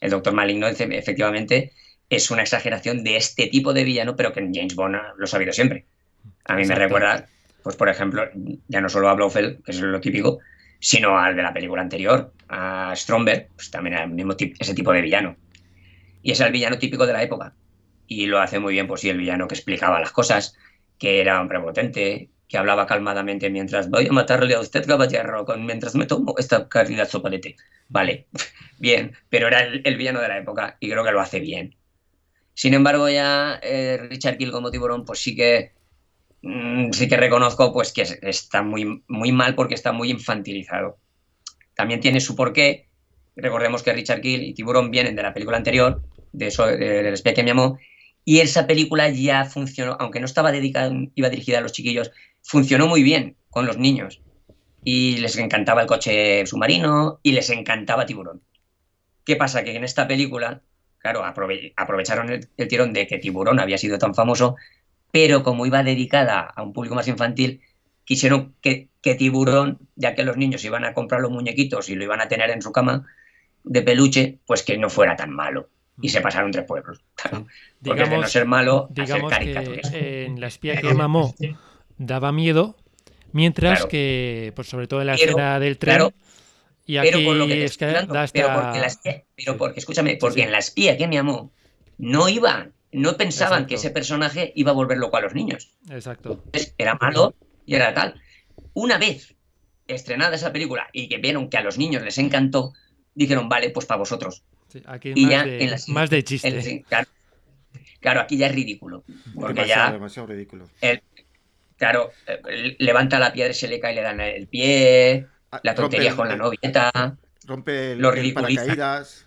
El Doctor Maligno efectivamente es una exageración de este tipo de villano, pero que en James Bond lo ha sabido siempre. A mí Exacto. me recuerda, pues por ejemplo, ya no solo a Blofeld, que es lo típico, sino al de la película anterior, a Stromberg, pues también era el mismo tipo, ese tipo de villano. Y es el villano típico de la época. Y lo hace muy bien, pues sí, el villano que explicaba las cosas, que era un prepotente, que hablaba calmadamente mientras voy a matarle a usted, caballero, con, mientras me tomo esta calidad sopa de té. Vale, bien, pero era el, el, villano de la época y creo que lo hace bien. Sin embargo, ya eh, Richard Kill como tiburón, pues sí que mmm, sí que reconozco pues que está muy, muy mal porque está muy infantilizado. También tiene su porqué. Recordemos que Richard Kill y Tiburón vienen de la película anterior, de eso, del espía que me amó, y esa película ya funcionó, aunque no estaba dedicada, iba dirigida a los chiquillos, funcionó muy bien con los niños. Y les encantaba el coche submarino y les encantaba Tiburón. ¿Qué pasa? Que en esta película, claro, aprove aprovecharon el, el, tirón de que Tiburón había sido tan famoso, pero como iba dedicada a un público más infantil, quisieron que, que Tiburón, ya que los niños iban a comprar los muñequitos y lo iban a tener en su cama de peluche, pues que no fuera tan malo y se pasaron tres pueblos. Claro. Porque digamos, de no ser malo, digamos que en La espía que mamó daba miedo, mientras claro. que, pues sobre todo en la pero, escena del tren, claro, y aquí pero por lo que es que hablando, da hasta... pero, porque la espía, pero porque, escúchame, porque sí. en La espía que me amó, no iban, no pensaban Exacto. que ese personaje iba a volver loco a los niños. Exacto. Entonces, era malo y era tal. Una vez estrenada esa película y que vieron que a los niños les encantó, dijeron, vale, pues para vosotros. Sí, aquí y más, ya de, en la, más de chiste. en- claro, claro, aquí ya es ridículo. Porque demasiado, ya, demasiado ridículo. el- claro, eh, levanta la piedra y se le cae y le dan el pie, Ah, la tontería rompe con la novieta. Rompe el, Lo el ridiculiza. paracaídas,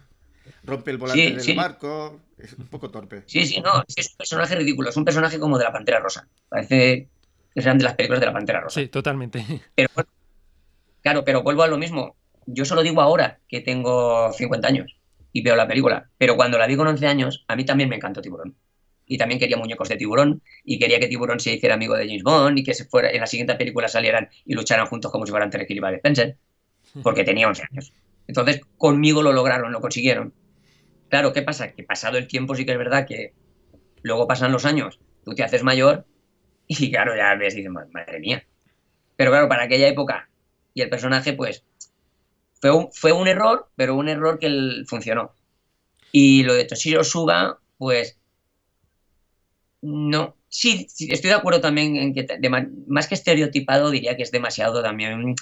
rompe el volante Sí, del sí. barco. Es un poco torpe. Sí, sí, no, es un personaje ridículo, es un personaje como de la Pantera Rosa. Parece que sean de las películas de la Pantera Rosa. Sí, totalmente. Pero bueno, claro, pero vuelvo a lo mismo. Yo solo digo ahora que tengo 50 años y veo la película, pero cuando la vi con 11 años, a mí también me encantó Tiburón. Y también quería muñecos de tiburón y quería que Tiburón se hiciera amigo de James Bond y que se fuera, en la siguiente película salieran y lucharan juntos como si fueran Terry Hill y Spencer, porque tenía 11 años. Entonces, conmigo lo lograron, lo consiguieron. Claro, ¿qué pasa? Que pasado el tiempo sí que es verdad que luego pasan los años, tú te haces mayor y claro, ya ves y dices, "Ma- madre mía. Pero claro, para aquella época y el personaje, pues, fue un, fue un error, pero un error que el- funcionó. Y lo de Toshiro Suga, pues, no. Sí, estoy de acuerdo también en que, más que estereotipado, diría que es demasiado también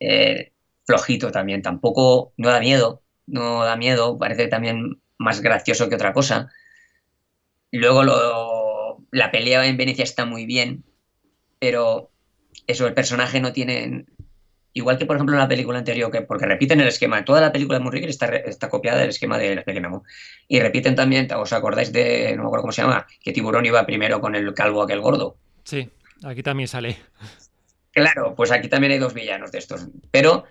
eh, flojito también. Tampoco, no da miedo, no da miedo, parece también más gracioso que otra cosa. Luego la pelea en Venecia está muy bien, pero eso, el personaje no tiene... Igual que, por ejemplo, en la película anterior, que porque repiten el esquema, toda la película de Moonraker está, está copiada del esquema de La amó. Y repiten también, ¿os acordáis de, no me acuerdo cómo se llama, que Tiburón iba primero con el calvo aquel gordo? Sí, aquí también sale. Claro, pues aquí también hay dos villanos de estos. Pero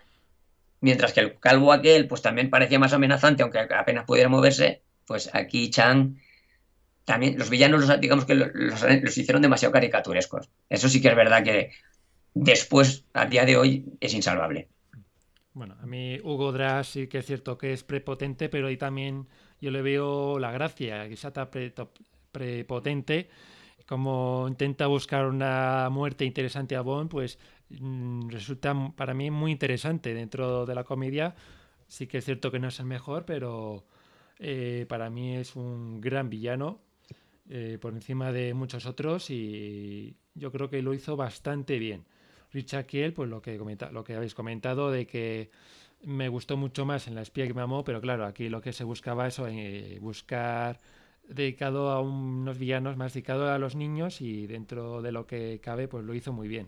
Mientras que el calvo aquel, pues también parecía más amenazante, aunque apenas pudiera moverse, pues aquí Chang también, los villanos, los, digamos que los, los hicieron demasiado caricaturescos. Eso sí que es verdad que después, a día de hoy, es insalvable. Bueno, a mí Hugo Drass sí que es cierto que es prepotente, pero ahí también yo le veo la gracia, que está prepotente, como intenta buscar una muerte interesante a Bond, pues mm, resulta para mí muy interesante dentro de la comedia. Sí que es cierto que no es el mejor, pero eh, para mí es un gran villano eh, por encima de muchos otros y yo creo que lo hizo bastante bien. Richard Kiel, pues lo que, comenta, lo que habéis comentado de que me gustó mucho más en La espía que me amó, pero claro, aquí lo que se buscaba eso, eh, buscar dedicado a unos villanos más dedicado a los niños y dentro de lo que cabe, pues lo hizo muy bien.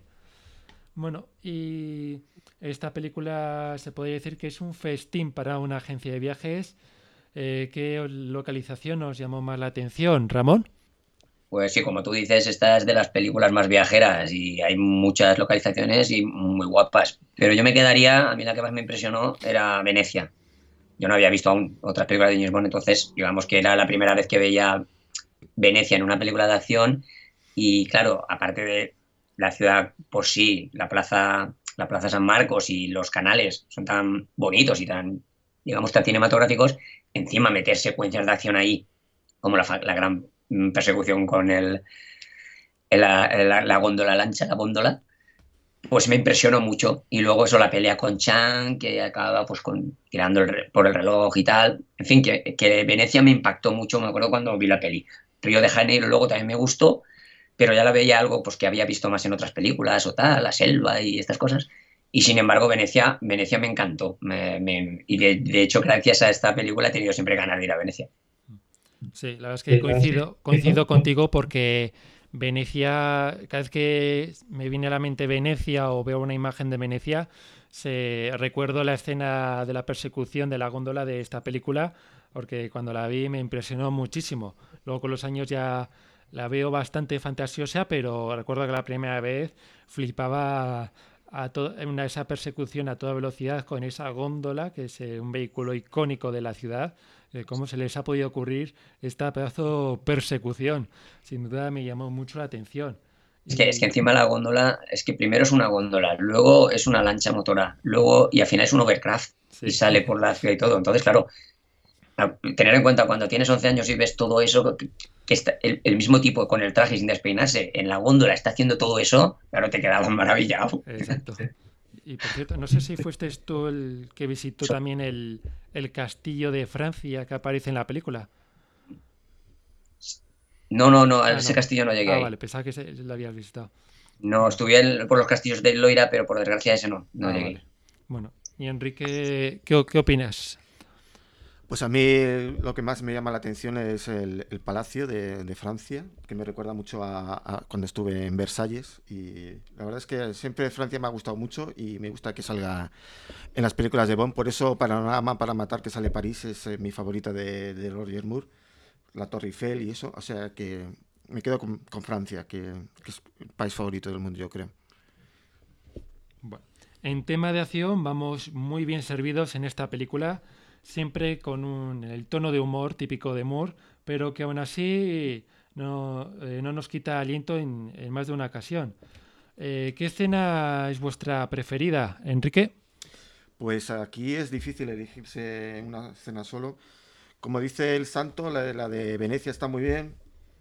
Bueno, y esta película se podría decir que es un festín para una agencia de viajes. Eh, ¿Qué localización os llamó más la atención, Ramón? Pues sí, como tú dices, esta es de las películas más viajeras y hay muchas localizaciones y muy guapas. Pero yo me quedaría, a mí la que más me impresionó era Venecia. Yo no había visto aún otras películas de James Bond, entonces digamos que era la primera vez que veía Venecia en una película de acción y claro, aparte de la ciudad por sí, la plaza, la plaza San Marcos y los canales son tan bonitos y tan, digamos, tan cinematográficos, encima meter secuencias de acción ahí, como la, gran persecución con el, la, la, góndola lancha, la góndola, pues me impresionó mucho. Y luego eso, la pelea con Chang, que acaba pues tirando por el reloj y tal. En fin, que, que, Venecia me impactó mucho, me acuerdo cuando vi la peli. Río de Janeiro luego también me gustó, pero ya la veía algo pues, que había visto más en otras películas o tal, la selva y estas cosas. Y sin embargo, Venecia, Venecia me encantó. y de, de, hecho, gracias a esta película he tenido siempre ganas de ir a Venecia. Sí, la verdad es que coincido, coincido contigo porque Venecia, cada vez que me viene a la mente Venecia o veo una imagen de Venecia, se recuerdo la escena de la persecución de la góndola de esta película, porque cuando la vi me impresionó muchísimo. Luego con los años ya la veo bastante fantasiosa, pero recuerdo que la primera vez flipaba a una, esa persecución a toda velocidad con esa góndola, que es eh, un vehículo icónico de la ciudad, cómo se les ha podido ocurrir esta pedazo persecución. Sin duda me llamó mucho la atención. Es que, es que encima la góndola, es que primero es una góndola, luego es una lancha motora, luego y al final es un overcraft y sale por la ciudad y todo. Entonces, claro, tener en cuenta cuando tienes 11 años y ves todo eso, que, está, el, mismo tipo con el traje sin despeinarse en la góndola está haciendo todo eso, claro, te quedas maravillado. Exacto. Y por cierto, no sé si fuiste tú el que visitó también el, castillo de Francia que aparece en la película. No, no, no, a ah, ese castillo no llegué. Ah, vale, pensaba que lo habías visitado. No, estuve por los castillos de Loira, pero por desgracia ese no, no ah, llegué. Bueno, y Enrique, ¿qué, ¿qué opinas? Pues a mí lo que más me llama la atención es el, Palacio de, Francia, que me recuerda mucho a, cuando estuve en Versalles. Y la verdad es que siempre Francia me ha gustado mucho y me gusta que salga en las películas de Bond. Por eso Panorama para Matar, que sale París, es eh, mi favorita de, Roger Moore, la Torre Eiffel y eso. O sea que me quedo con, Francia, que, es el país favorito del mundo, yo creo. Bueno, en tema de acción vamos muy bien servidos en esta película siempre con un, el tono de humor típico de Moore, pero que aún así no, eh, no nos quita aliento en, más de una ocasión. Eh, ¿Qué escena es vuestra preferida, Enrique? Pues aquí es difícil elegirse una escena solo. Como dice el santo, la de, la de Venecia está muy bien.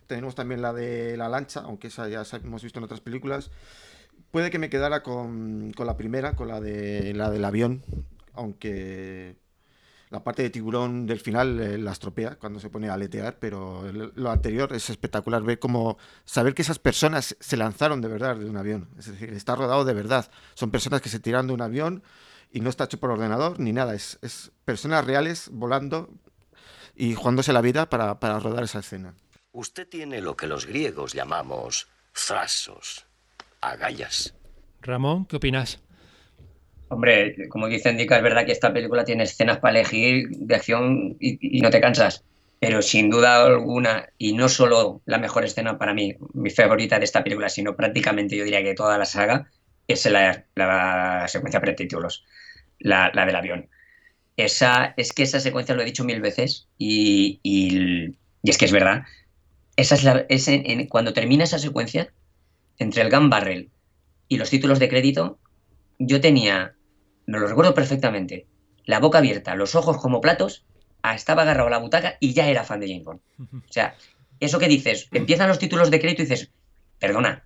Tenemos también la de la lancha, aunque esa ya hemos visto en otras películas. Puede que me quedara con, con la primera, con la, de, la del avión, aunque la parte de tiburón del final eh, la estropea cuando se pone a aletear, pero lo anterior es espectacular ver cómo saber que esas personas se lanzaron de verdad de un avión, es decir, está rodado de verdad. Son personas que se tiran de un avión y no está hecho por ordenador ni nada, es, personas reales volando y jugándose la vida para, para rodar esa escena. Usted tiene lo que los griegos llamamos thrasos, agallas. Ramón, ¿qué opinas? Hombre, como dice Indica, es verdad que esta película tiene escenas para elegir de acción y, no te cansas. Pero sin duda alguna, y no solo la mejor escena para mí, mi favorita de esta película, sino prácticamente yo diría que toda la saga, es la, la secuencia pretítulos. la, del avión. Esa, es que esa secuencia lo he dicho mil veces y, y, es que es verdad. Esa es la, cuando termina esa secuencia, entre el gun barrel y los títulos de crédito, yo tenía, me lo recuerdo perfectamente, la boca abierta, los ojos como platos, estaba agarrado a la butaca y ya era fan de James Bond. O sea, eso que dices, empiezan los títulos de crédito y dices, perdona,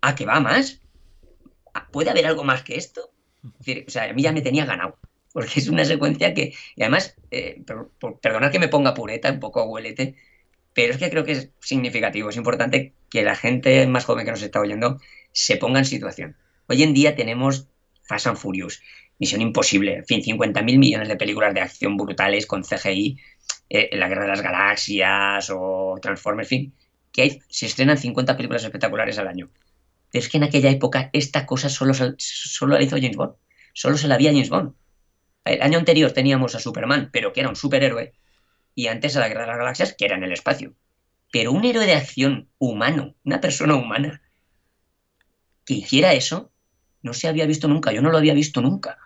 ¿a qué va más? ¿Puede haber algo más que esto? o sea, a mí ya me tenía ganado. Porque es una secuencia que, y además, eh, perdonad que me ponga pureta, un poco abuelete, pero es que creo que es significativo, es importante que la gente más joven que nos está oyendo se ponga en situación. Hoy en día tenemos Fast and Furious, Misión Imposible, en fin, 50.000 millones de películas de acción brutales con CGI, eh, La Guerra de las Galaxias o Transformers, en fin, que hay, se estrenan 50 películas espectaculares al año. Pero es que en aquella época esta cosa solo, solo la hizo James Bond, solo se la había James Bond. El año anterior teníamos a Superman, pero que era un superhéroe, y antes a la Guerra de las Galaxias, que era en el espacio. Pero un héroe de acción humano, una persona humana, que hiciera eso, no se había visto nunca, yo no lo había visto nunca.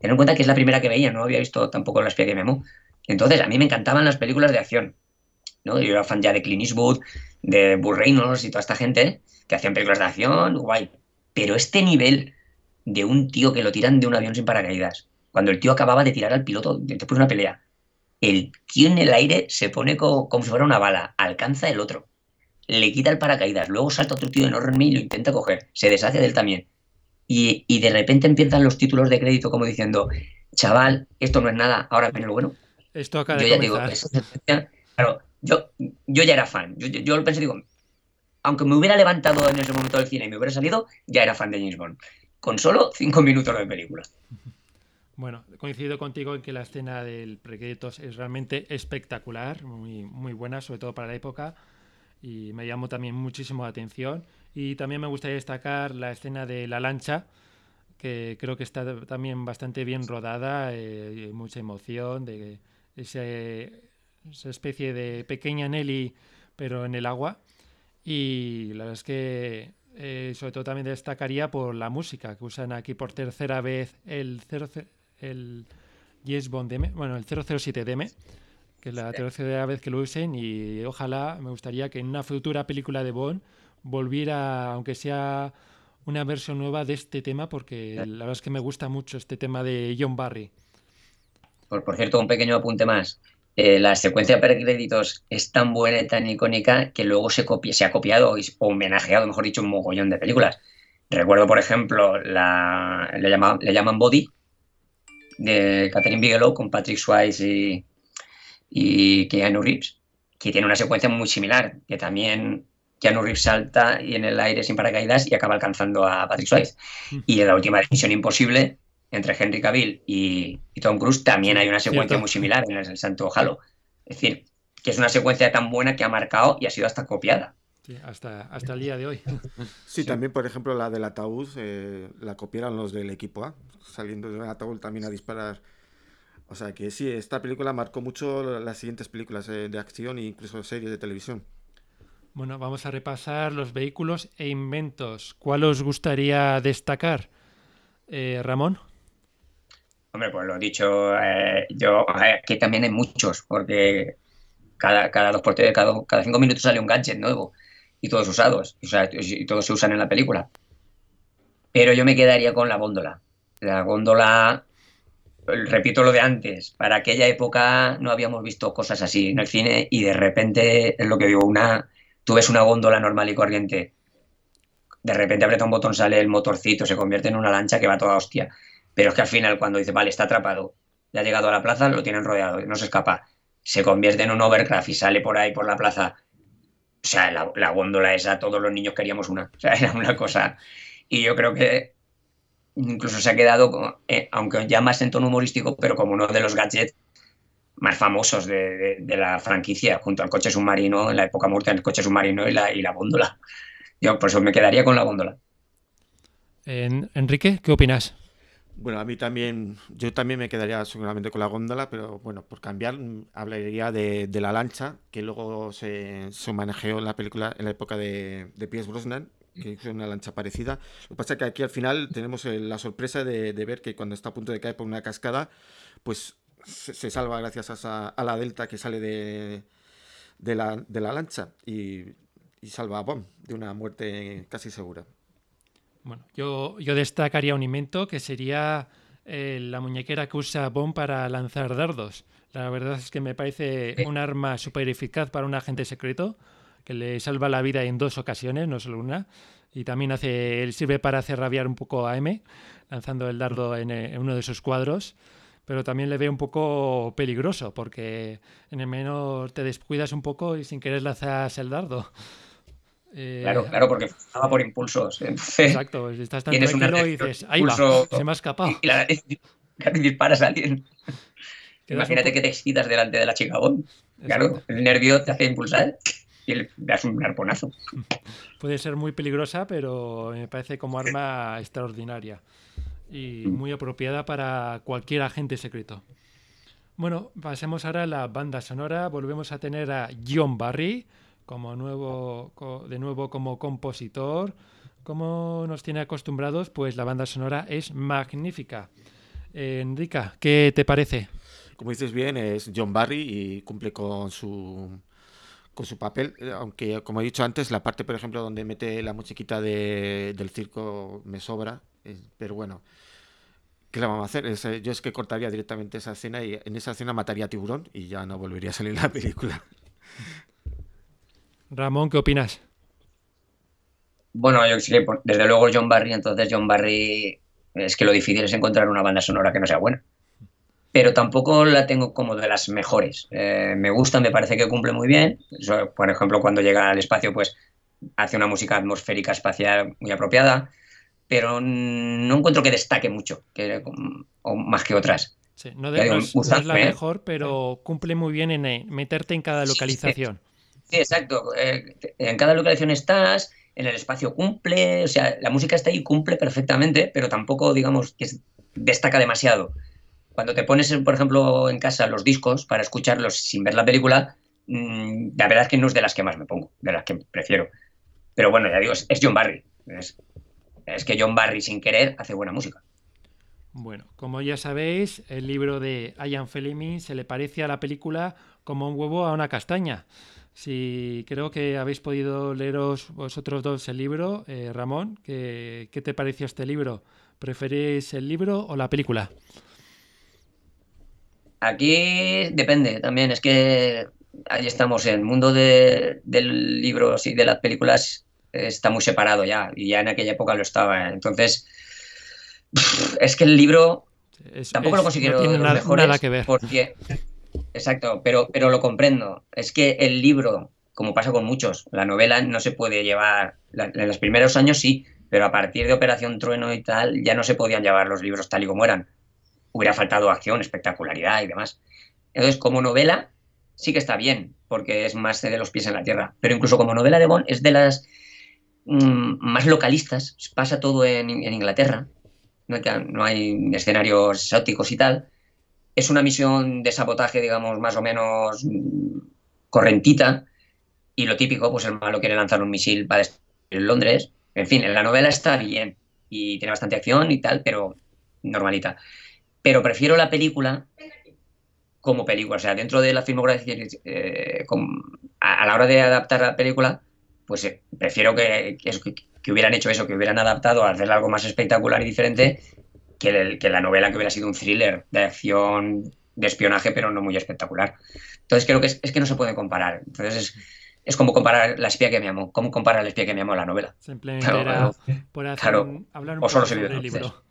Ten en cuenta que es la primera que veía, no había visto tampoco la espía que Memo. Entonces, a mí me encantaban las películas de acción. ¿no? Yo era fan ya de Clint Eastwood, de Reynolds y toda esta gente que hacían películas de acción, guay. Pero este nivel de un tío que lo tiran de un avión sin paracaídas, cuando el tío acababa de tirar al piloto después de una pelea, el tío en el aire se pone como, como si fuera una bala, alcanza el otro, le quita el paracaídas, luego salta otro tío enorme y lo intenta coger, se deshace de él también y, de repente empiezan los títulos de crédito como diciendo, chaval, esto no es nada, ahora viene lo bueno. Esto acaba yo ya digo, claro, yo, yo ya era fan. Yo, yo, lo pensé, digo, aunque me hubiera levantado en ese momento del cine y me hubiera salido, ya era fan de James Bond. Con solo cinco minutos de película. Bueno, coincido contigo en que la escena del precréditos es realmente espectacular, muy, muy buena, sobre todo para la época, y me llamó también muchísimo la atención. Y también me gustaría destacar la escena de la lancha, que creo que está también bastante bien rodada, eh, mucha emoción, de ese, esa especie de pequeña Nelly, pero en el agua. Y la verdad es que eh, sobre todo también destacaría por la música, que usan aquí por tercera vez el, 0, el Yes Bond DM, bueno, el 007 DM, que es la tercera vez que lo usen y ojalá me gustaría que en una futura película de Bond volviera, aunque sea una versión nueva de este tema, porque la verdad es que me gusta mucho este tema de John Barry. Por, por cierto, un pequeño apunte más. Eh, la secuencia de créditos es tan buena y tan icónica que luego se, copia, se ha copiado o homenajeado, mejor dicho, un mogollón de películas. Recuerdo, por ejemplo, la, le, llama, le llaman Body, de Catherine Bigelow con Patrick Swayze y, y Keanu Reeves, que tiene una secuencia muy similar, que también Keanu Reeves salta y en el aire sin paracaídas y acaba alcanzando a Patrick Swayze. Mm. Y en la última Misión Imposible, entre Henry Cavill y, Tom Cruise, también hay una secuencia muy similar en el Santo Halo. Es decir, que es una secuencia tan buena que ha marcado y ha sido hasta copiada. Sí, hasta, hasta el día de hoy. Sí, también, por ejemplo, la del ataúd eh, la copiaron los del equipo A, saliendo del ataúd también a disparar. O sea que sí, esta película marcó mucho las siguientes películas eh, de acción e incluso series de televisión. Bueno, vamos a repasar los vehículos e inventos. ¿Cuál os gustaría destacar, eh, Ramón? Hombre, pues lo he dicho, eh, yo aquí también hay muchos, porque cada, cada dos por cada, cada cinco minutos sale un gadget nuevo y todos usados, o sea, y todos se usan en la película. Pero yo me quedaría con la góndola. La góndola, repito lo de antes, para aquella época no habíamos visto cosas así en el cine y de repente es lo que digo, una tú ves una góndola normal y corriente, de repente aprieta un botón, sale el motorcito, se convierte en una lancha que va toda hostia. Pero es que al final, cuando dice, vale, está atrapado, ya ha llegado a la plaza, lo tienen rodeado, no se escapa, se convierte en un overcraft y sale por ahí por la plaza. O sea, la, góndola esa, todos los niños queríamos una. O sea, era una cosa. Y yo creo que incluso se ha quedado, eh, aunque ya más en tono humorístico, pero como uno de los gadgets más famosos de, la franquicia, junto al coche submarino, en la época muerta, el coche submarino y la, y la góndola. Yo por eso me quedaría con la góndola. Enrique, ¿qué opinas? Bueno, a mí también, yo también me quedaría seguramente con la góndola, pero bueno, por cambiar, hablaría de, la lancha, que luego se, se, manejó en la película en la época de, de Pierce Brosnan, que es una lancha parecida. Lo que pasa es que aquí al final tenemos eh, la sorpresa de, ver que cuando está a punto de caer por una cascada, pues se, salva gracias a, la delta que sale de, de, la, lancha y, salva a Bond de una muerte casi segura. Bueno, yo, yo destacaría un invento que sería eh, la muñequera que usa Bond para lanzar dardos. La verdad es que me parece un arma súper eficaz para un agente secreto que le salva la vida en dos ocasiones, no solo una. Y también hace, él sirve para hacer rabiar un poco a M, lanzando el dardo en, eh, uno de sus cuadros. Pero también le ve un poco peligroso, porque en el menos te descuidas un poco y sin querer lanzas el dardo. Eh, claro, claro, porque estaba por impulsos. exacto, estás tan tranquilo y dices, ahí va, se me ha escapado. Y, la, disparas a alguien. Imagínate que te excitas delante de la chica Claro, el nervio te hace impulsar y le das un arponazo. Puede ser muy peligrosa, pero me parece como arma extraordinaria y muy apropiada para cualquier agente secreto. Bueno, pasemos ahora a la banda sonora. Volvemos a tener a John Barry como nuevo, de nuevo como compositor. Como nos tiene acostumbrados, pues la banda sonora es magnífica. Eh, Enrica, ¿qué te parece? Como dices bien, es John Barry y cumple con su con su papel, aunque como he dicho antes, la parte, por ejemplo, donde mete la musiquita de, del circo me sobra, pero bueno, ¿qué le vamos a hacer? Eh, yo es que cortaría directamente esa escena y en esa escena mataría a Tiburón y ya no volvería a salir la película. Ramón, ¿qué opinas? Bueno, yo sí que desde luego John Barry, entonces John Barry es que lo difícil es encontrar una banda sonora que no sea buena pero tampoco la tengo como de las mejores. Eh, me gusta, me parece que cumple muy bien. por ejemplo, cuando llega al espacio, pues hace una música atmosférica espacial muy apropiada, pero no encuentro que destaque mucho, que, o más que otras. Sí, no, es, la mejor, pero cumple muy bien en meterte en cada localización. Sí, exacto. Eh, en cada localización estás, en el espacio cumple, o sea, la música está ahí, cumple perfectamente, pero tampoco, digamos, que destaca demasiado cuando te pones, por ejemplo, en casa los discos para escucharlos sin ver la película, mm, la verdad es que no es de las que más me pongo, de las que prefiero. Pero bueno, ya digo, es, John Barry. Es, que John Barry, sin querer, hace buena música. Bueno, como ya sabéis, el libro de Ian Fleming se le parece a la película como un huevo a una castaña. Si creo que habéis podido leeros vosotros dos el libro, eh, Ramón, ¿qué, ¿qué te pareció este libro? ¿Preferís el libro o la película? Aquí depende también, es que ahí estamos, el mundo del libro y de las películas está muy separado ya, y ya en aquella época lo estaba. Entonces, es que el libro tampoco lo considero no los mejores nada que ver. porque exacto, pero, pero lo comprendo. Es que el libro, como pasa con muchos, la novela no se puede llevar. en los primeros años sí, pero a partir de Operación Trueno y tal, ya no se podían llevar los libros tal y como eran hubiera faltado acción, espectacularidad y demás. Entonces, como novela, sí que está bien, porque es más de los pies en la tierra. Pero incluso como novela de Bond es de las mm, más localistas, pasa todo en, Inglaterra, no hay, escenarios exóticos y tal. Es una misión de sabotaje, digamos, más o menos mm, correntita, y lo típico, pues el malo quiere lanzar un misil para destruir Londres. En fin, la novela está bien y tiene bastante acción y tal, pero normalita pero prefiero la película como película. O sea, dentro de la filmografía, eh, a, la hora de adaptar la película, pues eh, prefiero que, que, hubieran hecho eso, que hubieran adaptado a hacer algo más espectacular y diferente que, que, la novela que hubiera sido un thriller de acción, de espionaje, pero no muy espectacular. Entonces creo que es, que no se puede comparar. Entonces es, como comparar La espía que me amó. ¿Cómo comparar La espía que me amó a la novela? Simplemente claro, por hablar un poco sobre el libro.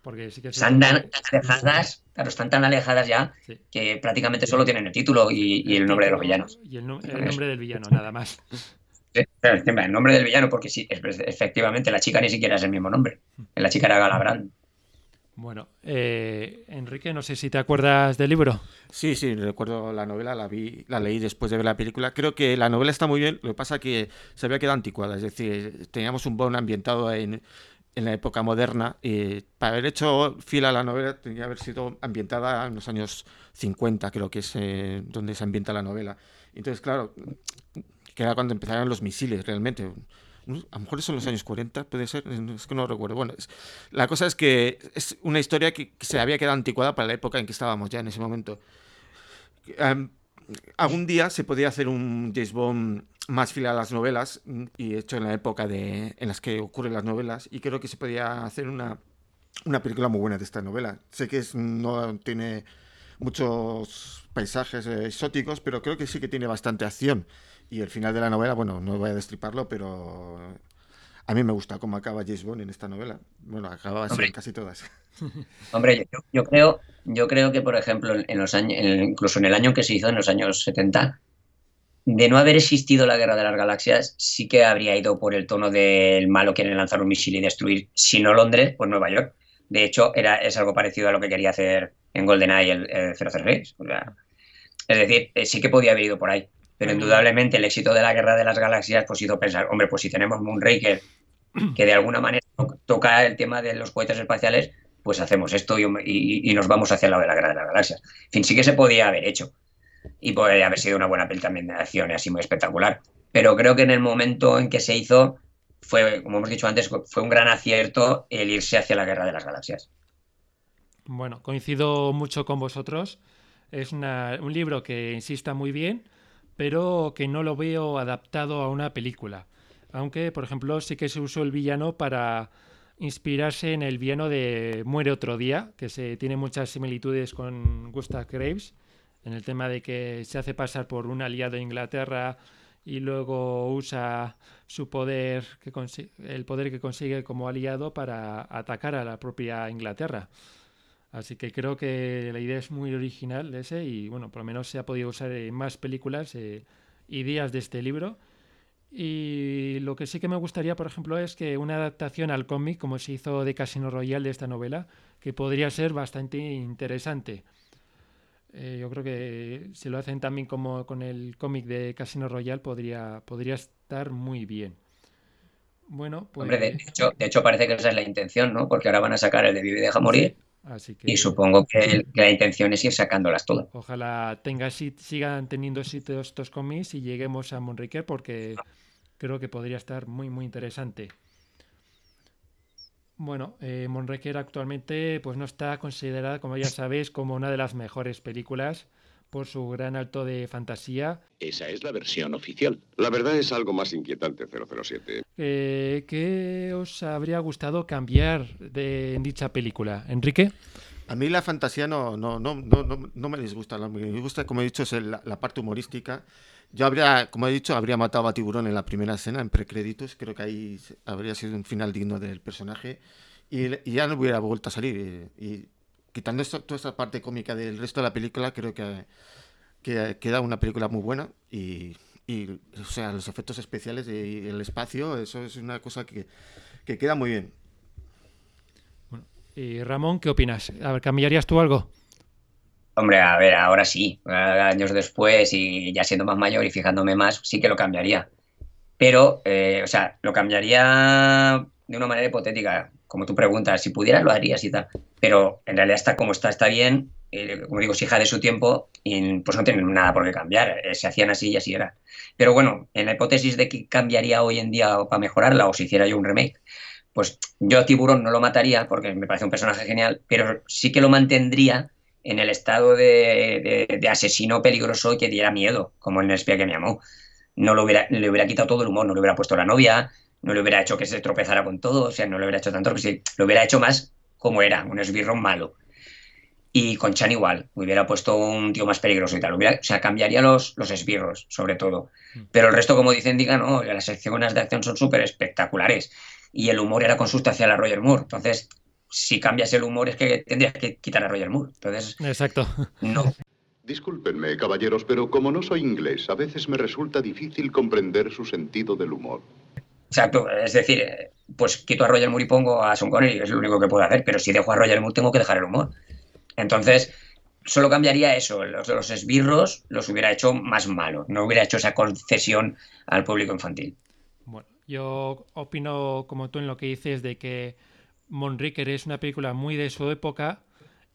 Porque sí que están tan alejadas, claro, están tan alejadas ya que prácticamente solo tienen el título y, el, nombre de los villanos. Y el, nombre del villano, nada más. El nombre del villano, porque sí, efectivamente la chica ni siquiera es el mismo nombre. La chica era Galabrand. Bueno, eh, Enrique, no sé si te acuerdas del libro. Sí, sí, recuerdo la novela, la vi, la leí después de ver la película. Creo que la novela está muy bien, lo que pasa que se había quedado anticuada, es decir, teníamos un bon ambientado en, en la época moderna. Y para haber hecho fila a la novela, tenía que haber sido ambientada en los años 50, creo que es eh, donde se ambienta la novela. Entonces, claro, que era cuando empezaron los misiles realmente. a lo mejor son los años 40, puede ser, es que no recuerdo. Bueno, la cosa es que es una historia que, se había quedado anticuada para la época en que estábamos ya en ese momento. algún día se podía hacer un James Bond más fiel a las novelas y hecho en la época de, en las que ocurren las novelas y creo que se podía hacer una, una película muy buena de esta novela. Sé que es, no tiene muchos paisajes eh, exóticos, pero creo que sí que tiene bastante acción. Y el final de la novela, bueno, no voy a destriparlo, pero a mí me gusta cómo acaba James Bond en esta novela. Bueno, acaba así en casi todas. Hombre, yo, creo, yo creo que, por ejemplo, en los años, incluso en el año que se hizo, en los años 70, de no haber existido la Guerra de las Galaxias, sí que habría ido por el tono del malo quiere lanzar un misil y destruir, si no Londres, pues Nueva York. De hecho, era, es algo parecido a lo que quería hacer en GoldenEye el, el 006. es decir, eh, sí que podía haber ido por ahí. Pero indudablemente el éxito de la Guerra de las Galaxias pues hizo pensar, hombre, pues si tenemos Moonraker que de alguna manera toca el tema de los cohetes espaciales, pues hacemos esto y, nos vamos hacia el lado de la Guerra de las Galaxias. En fin, sí que se podía haber hecho. Y podría haber sido una buena peli también de acción así muy espectacular. Pero creo que en el momento en que se hizo, fue, como hemos dicho antes, fue un gran acierto el irse hacia la Guerra de las Galaxias. Bueno, coincido mucho con vosotros. Es un libro que insista muy bien, pero que no lo veo adaptado a una película. Aunque, por ejemplo, sí que se usó el villano para inspirarse en el villano de Muere otro día, que se tiene muchas similitudes con Gustav Graves, en el tema de que se hace pasar por un aliado de Inglaterra y luego usa su poder, que el poder que consigue como aliado para atacar a la propia Inglaterra. Así que creo que la idea es muy original ese y bueno, por lo menos se ha podido usar en más películas eh, ideas de este libro. Y lo que sí que me gustaría, por ejemplo, es que una adaptación al cómic, como se hizo de Casino Royale de esta novela, que podría ser bastante interesante. Eh, yo creo que si lo hacen también como con el cómic de Casino Royale, podría, podría estar muy bien. Bueno, pues... Hombre, de hecho, de hecho parece que esa es la intención, ¿no? Porque ahora van a sacar el de Vive y Deja Morir. Y supongo que, la intención es ir sacándolas todas. Ojalá tenga, sigan teniendo sitio estos cómics y lleguemos a Monrique porque creo que podría estar muy, muy interesante. Bueno, eh, actualmente pues no está considerada, como ya sabéis, como una de las mejores películas por su gran alto de fantasía. Esa es la versión oficial. La verdad es algo más inquietante, 007. Eh, ¿Qué os habría gustado cambiar de, en dicha película? Enrique. A mí la fantasía no, no, no, no, no me disgusta. Me gusta, como he dicho, es la, parte humorística. Yo habría, como he dicho, habría matado a Tiburón en la primera escena, en precréditos. Creo que ahí habría sido un final digno del personaje. Y, ya no hubiera vuelto a salir. y quitando toda esta parte cómica del resto de la película, creo que, queda una película muy buena y, o sea, los efectos especiales y el espacio, eso es una cosa que, queda muy bien. y Ramón, ¿qué opinas? A ver, ¿cambiarías tú algo? Hombre, a ver, ahora sí, años después y ya siendo más mayor y fijándome más, sí que lo cambiaría. Pero, eh, o sea, lo cambiaría de una manera hipotética como tú preguntas, si pudieras lo harías y tal. Pero en realidad está como está, está bien. Eh, como digo, si hija de su tiempo y pues no tienen nada por qué cambiar. Eh, se hacían así y así era. Pero bueno, en la hipótesis de que cambiaría hoy en día para mejorarla o si hiciera yo un remake, pues yo a Tiburón no lo mataría porque me parece un personaje genial, pero sí que lo mantendría en el estado de, de, asesino peligroso que diera miedo, como en el espía que me amó. No lo hubiera, le hubiera quitado todo el humor, no le hubiera puesto la novia, no le hubiera hecho que se tropezara con todo, o sea, no le hubiera hecho tanto, que lo hubiera hecho más como era, un esbirro malo. Y con Chan igual, hubiera puesto un tío más peligroso y tal. o sea, cambiaría los, los esbirros, sobre todo. Mm. Pero el resto, como dicen, digan, no, las secciones de acción son súper espectaculares. Y el humor era con susto hacia la Roger Moore. Entonces, si cambias el humor es que tendrías que quitar a Roger Moore. Entonces, Exacto. No. Discúlpenme, caballeros, pero como no soy inglés, a veces me resulta difícil comprender su sentido del humor. Exacto, es decir, pues quito a Roger Moore y pongo a Sean Connery, es lo único que puedo hacer, pero si dejo a Roger Moore tengo que dejar el humor. Entonces, solo cambiaría eso, los, los esbirros los hubiera hecho más malos, no hubiera hecho esa concesión al público infantil. Bueno, yo opino como tú en lo que dices de que Monricker es una película muy de su época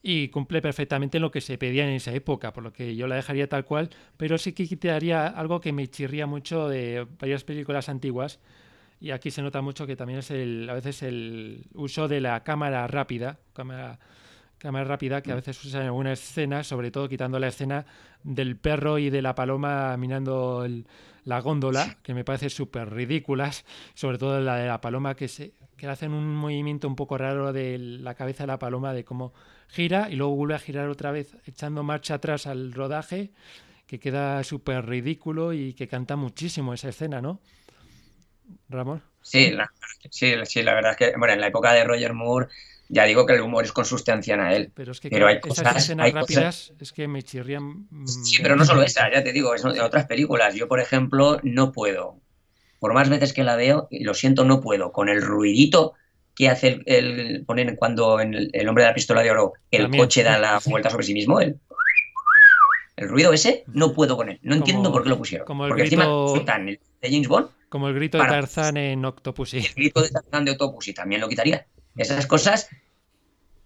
y cumple perfectamente lo que se pedía en esa época, por lo que yo la dejaría tal cual, pero sí que quitaría algo que me chirría mucho de varias películas antiguas, Y aquí se nota mucho que también es el, a veces el uso de la cámara rápida, cámara, cámara rápida que a mm. veces usa en algunas escenas, sobre todo quitando la escena del perro y de la paloma mirando la góndola, que me parece súper ridículas, sobre todo la de la paloma que se que hacen un movimiento un poco raro de la cabeza de la paloma, de cómo gira y luego vuelve a girar otra vez, echando marcha atrás al rodaje, que queda súper ridículo y que canta muchísimo esa escena, ¿no? Ramón. Sí, la, sí, sí, la verdad es que, bueno, en la época de Roger Moore, ya digo que el humor es consustancia a él. Pero es que hay esas escenas rápidas es que me chirrían. Sí, pero no solo esa, ya te digo, es de otras películas. Yo, por ejemplo, no puedo. Por más veces que la veo, lo siento, no puedo. Con el ruidito que hace el, ponen cuando en el, hombre de la pistola de oro el coche da la vuelta sobre sí mismo, el, el ruido ese, no puedo con él. No entiendo por qué lo pusieron. Como el Porque grito... encima de James Bond como el grito de Tarzán en Octopussy. El grito de Tarzán de Octopussy también lo quitaría. Esas cosas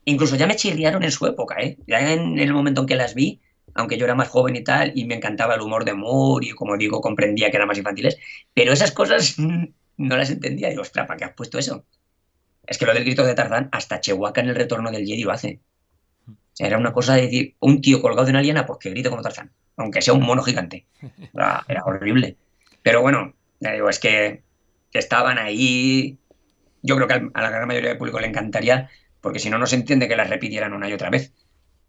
incluso ya me chirriaron en su época, ¿eh? Ya en el momento en que las vi, aunque yo era más joven y tal, y me encantaba el humor de Moore, y como digo, comprendía que eran más infantiles, pero esas cosas no las entendía. Y digo, ostras, ¿para qué has puesto eso? Es que lo del grito de Tarzán, hasta Chewbacca en el retorno del Jedi lo hace. O sea, era una cosa de decir, un tío colgado de una aliena, pues que grite como Tarzán, aunque sea un mono gigante. era horrible. Pero bueno, ya digo, es que, estaban ahí. Yo creo que a la gran mayoría del público le encantaría, porque si no, no se entiende que las repitieran una y otra vez.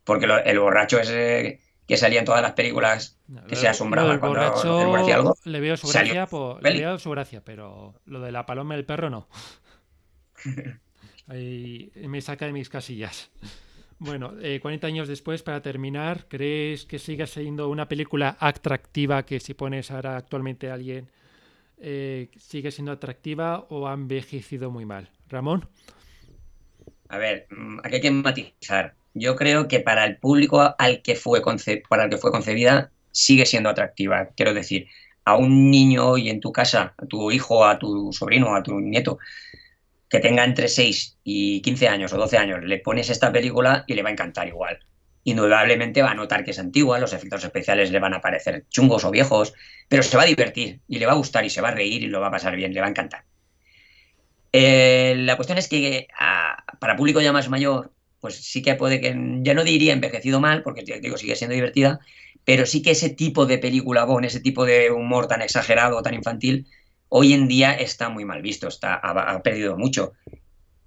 Porque el borracho ese que salía en todas las películas que se asombraba cuando borracho hacía algo. Le veo su gracia, le veo su gracia, pero lo de la paloma y el perro no. Ahí me saca de mis casillas. Bueno, 40 eh, años después, para terminar, ¿crees que siga siendo una película atractiva que si pones ahora actualmente a alguien eh, sigue siendo atractiva o ha envejecido muy mal. Ramón. A ver, mm, aquí hay que matizar. Yo creo que para el público al que fue para el que fue concebida sigue siendo atractiva. Quiero decir, a un niño hoy en tu casa, a tu hijo, a tu sobrino, a tu nieto, que tenga entre 6 y 15 años o 12 años, le pones esta película y le va a encantar igual indudablemente va a notar que es antigua, los efectos especiales le van a parecer chungos o viejos, pero se va a divertir y le va a gustar y se va a reír y lo va a pasar bien, le va a encantar. Eh, la cuestión es que para público ya más mayor, pues sí que puede que, ya no diría envejecido mal, porque digo, sigue siendo divertida, pero sí que ese tipo de película bon, ese tipo de humor tan exagerado, tan infantil, hoy en día está muy mal visto, está, ha perdido mucho.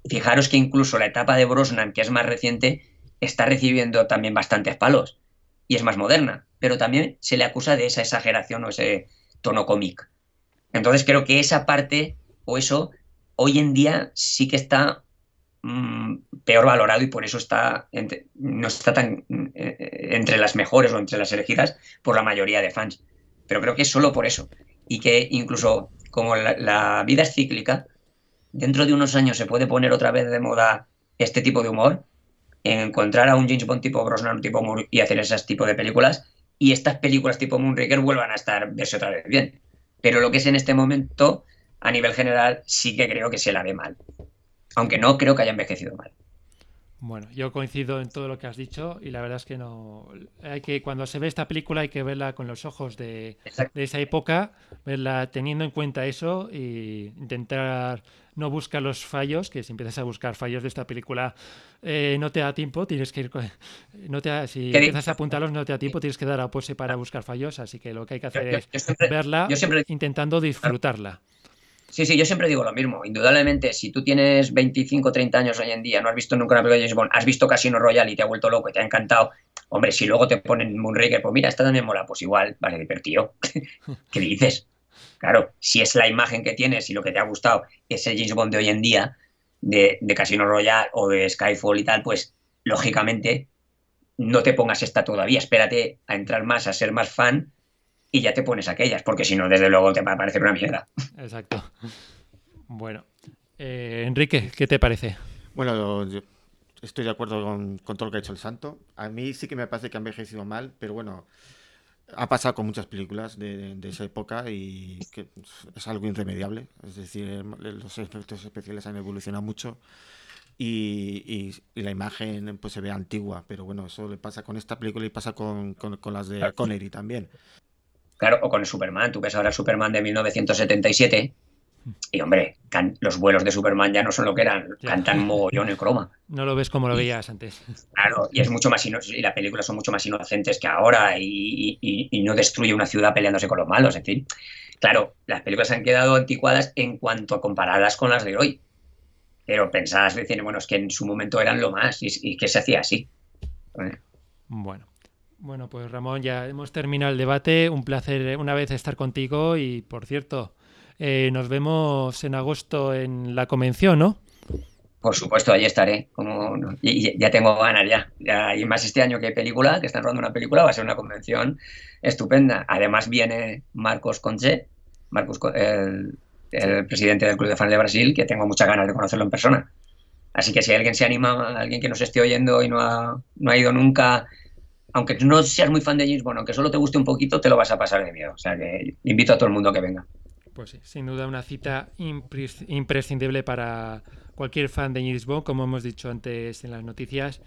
Fijaros que incluso la etapa de Brosnan, que es más reciente, está recibiendo también bastantes palos y es más moderna, pero también se le acusa de esa exageración o ese tono cómic. Entonces creo que esa parte o eso hoy en día sí que está mm, peor valorado y por eso está no está tan eh, entre las mejores o entre las elegidas por la mayoría de fans. Pero creo que es solo por eso. Y que incluso como la vida es cíclica, dentro de unos años se puede poner otra vez de moda este tipo de humor encontrar a un James Bond tipo Brosnan, tipo Moore y hacer esas tipo de películas y estas películas tipo Moonraker vuelvan a estar verse otra vez bien. Pero lo que es en este momento, a nivel general, sí que creo que se la ve mal. Aunque no creo que haya envejecido mal. Bueno, yo coincido en todo lo que has dicho y la verdad es que no. Hay que cuando se ve esta película hay que verla con los ojos de, de esa época, verla teniendo en cuenta eso e intentar no buscar los fallos, que si empiezas a buscar fallos de esta película eh, no te da tiempo, tienes que ir, no te si empiezas a apuntarlos no te da tiempo, tienes que dar a pose para buscar fallos, así que lo que hay que hacer es verla intentando disfrutarla. Sí, sí, yo siempre digo lo mismo. Indudablemente, si tú tienes 25, 30 años hoy en día, no has visto nunca una película de James Bond, has visto Casino Royale y te ha vuelto loco y te ha encantado, hombre, si luego te ponen Moonraker, pues mira, esta también mola, pues igual, vale, divertido. ¿Qué dices? Claro, si es la imagen que tienes y lo que te ha gustado es el James Bond de hoy en día, de, Casino Royale o de Skyfall y tal, pues lógicamente no te pongas esta todavía, espérate a entrar más, a ser más fan y ya te pones aquellas, porque si no, desde luego te va a parecer una mierda. Exacto. Bueno, eh, Enrique, ¿qué te parece? Bueno, yo estoy de acuerdo con, con, todo lo que ha hecho el santo. A mí sí que me parece que ha envejecido mal, pero bueno, ha pasado con muchas películas de, esa época y que es algo irremediable. Es decir, los efectos especiales han evolucionado mucho y, la imagen pues se ve antigua, pero bueno, eso le pasa con esta película y pasa con, las de Connery también. Claro, o con Superman. Tú ves ahora Superman de 1977 Y hombre, los vuelos de Superman ya no son lo que eran, cantan mogollón el croma. No lo ves como lo veías antes. Claro, y es mucho más y las películas son mucho más inocentes que ahora y, y, no destruye una ciudad peleándose con los malos, en fin. Claro, las películas han quedado anticuadas en cuanto a comparadas con las de hoy. Pero pensadas, decir, bueno, es que en su momento eran lo más y, que se hacía así. Bueno. Bueno, pues Ramón, ya hemos terminado el debate. Un placer una vez estar contigo y, por cierto, eh, nos vemos en agosto en la convención, ¿no? Por supuesto, allí estaré. Como, y, ya tengo ganas ya. ya. Y más este año que película, que están rodando una película, va a ser una convención estupenda. Además viene Marcos Conche, Marcos, el, el presidente del Club de Fans de Brasil, que tengo muchas ganas de conocerlo en persona. Así que si alguien se anima, alguien que nos esté oyendo y no ha, no ha ido nunca aunque no seas muy fan de James Bond, aunque solo te guste un poquito, te lo vas a pasar de miedo. O sea que invito a todo el mundo a que venga. Pues sí, sin duda una cita imprescindible para cualquier fan de James Bond, como hemos dicho antes en las noticias.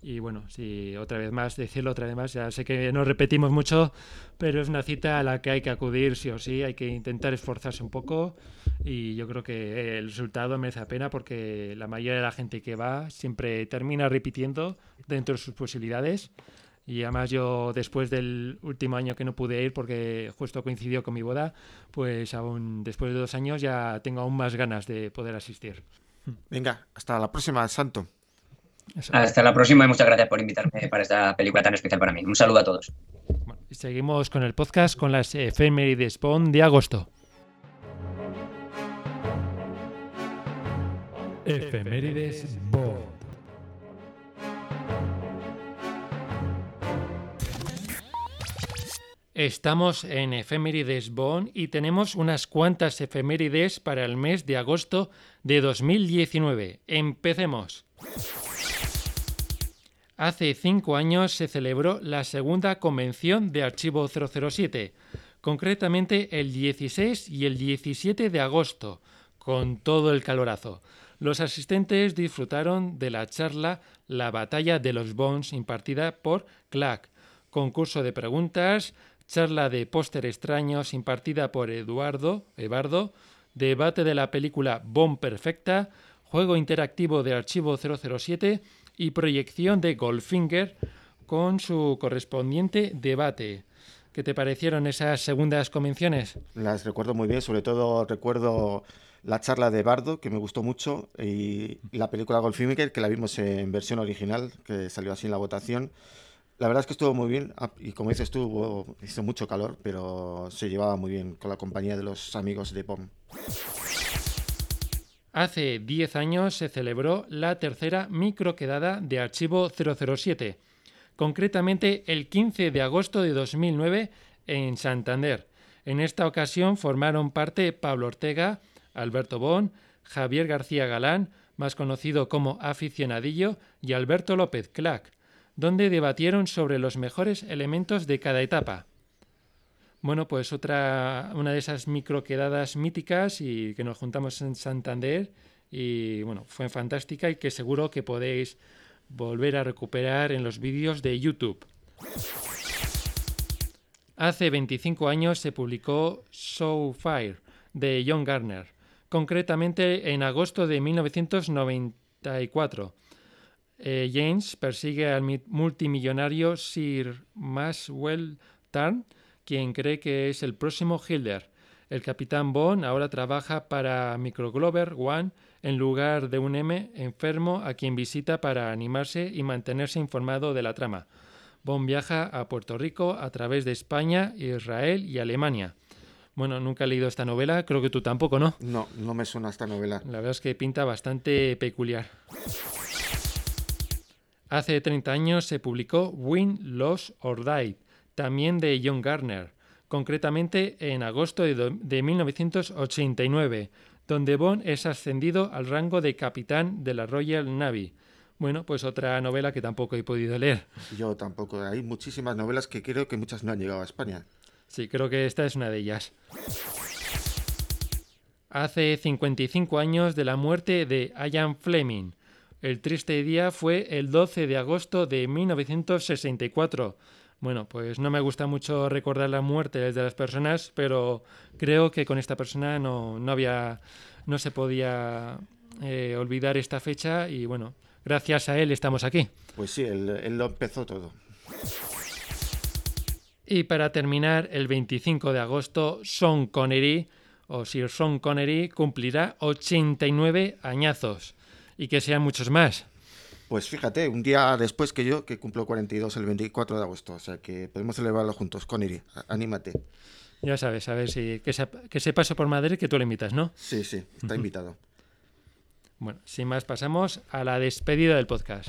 Y bueno, sí, otra vez más, decirlo otra vez más, ya sé que nos repetimos mucho, pero es una cita a la que hay que acudir sí o sí, hay que intentar esforzarse un poco y yo creo que el resultado merece la pena porque la mayoría de la gente que va siempre termina repitiendo dentro de sus posibilidades y además yo después del último año que no pude ir porque justo coincidió con mi boda, pues aún después de dos años ya tengo aún más ganas de poder asistir. Venga, hasta la próxima, Santo. Hasta la próxima y muchas gracias por invitarme para esta película tan especial para mí. Un saludo a todos. seguimos con el podcast con las efemérides Bond de agosto. Efemérides Bond. Estamos en Efemérides Bond y tenemos unas cuantas efemérides para el mes de agosto de 2019. Empecemos. Hace cinco años se celebró la segunda convención de Archivo 007, concretamente el 16 y el 17 de agosto, con todo el calorazo. Los asistentes disfrutaron de la charla La batalla de los Bonds impartida por Clack, concurso de preguntas, charla de póster extraños impartida por Eduardo Ebardo, debate de la película Bomb Perfecta, juego interactivo de archivo 007 y proyección de Goldfinger con su correspondiente debate. ¿Qué te parecieron esas segundas convenciones? Las recuerdo muy bien, sobre todo recuerdo la charla de Bardo, que me gustó mucho, y la película Goldfinger, que la vimos en versión original, que salió así en la votación. La verdad es que estuvo muy bien ah, y como dices tú, hizo mucho calor, pero se llevaba muy bien con la compañía de los amigos de POM. Hace 10 años se celebró la tercera microquedada de archivo 007, concretamente el 15 de agosto de 2009 en Santander. En esta ocasión formaron parte Pablo Ortega, Alberto Bon, Javier García Galán, más conocido como Aficionadillo, y Alberto López Clack donde debatieron sobre los mejores elementos de cada etapa. Bueno, pues otra, una de esas microquedadas míticas y que nos juntamos en Santander y bueno, fue fantástica y que seguro que podéis volver a recuperar en los vídeos de YouTube. Hace 25 años se publicó Show Fire de John Garner, concretamente en agosto de 1994 eh, James persigue al multimillonario Sir Maxwell Tarn, quien cree que es el próximo Hilder. El capitán Bond ahora trabaja para Microglober One en lugar de un M enfermo a quien visita para animarse y mantenerse informado de la trama. Bond viaja a Puerto Rico a través de España, Israel y Alemania. Bueno, nunca he leído esta novela, creo que tú tampoco, ¿no? No, no me suena esta novela. La verdad es que pinta bastante peculiar. Hace 30 años se publicó Win, Lost or Die, también de John Garner, concretamente en agosto de, 1989, donde Bond es ascendido al rango de capitán de la Royal Navy. Bueno, pues otra novela que tampoco he podido leer. Yo tampoco. Hay muchísimas novelas que creo que muchas no han llegado a España. Sí, creo que esta es una de ellas. Hace 55 años de la muerte de Ian Fleming, el triste día fue el 12 de agosto de 1964. Bueno, pues no me gusta mucho recordar la muerte de las personas, pero creo que con esta persona no, no había, no se podía eh, olvidar esta fecha y bueno, gracias a él estamos aquí. Pues sí, él, él lo empezó todo. Y para terminar, el 25 de agosto, Sean Connery, o Sir Sean Connery, cumplirá 89 añazos. Y que sean muchos más. Pues fíjate, un día después que yo, que cumplo 42 el 24 de agosto. O sea que podemos celebrarlo juntos. Connery, anímate. Ya sabes, a ver si que se, que se pase por Madrid que tú le invitas, ¿no? Sí, sí, está invitado. Bueno, sin más pasamos a la despedida del podcast.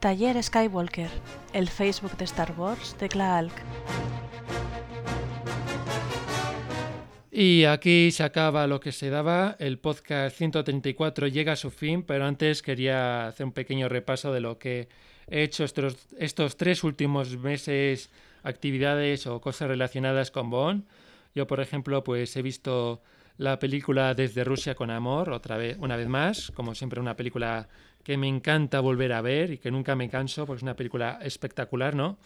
Taller Skywalker, el Facebook de Star Wars de Klaalk. Y aquí se acaba lo que se daba. El podcast 134 llega a su fin, pero antes quería hacer un pequeño repaso de lo que he hecho estos, estos tres últimos meses, actividades o cosas relacionadas con Bond. Yo, por ejemplo, pues he visto la película Desde Rusia con Amor, otra vez, una vez más, como siempre una película que me encanta volver a ver y que nunca me canso, porque es una película espectacular, ¿no?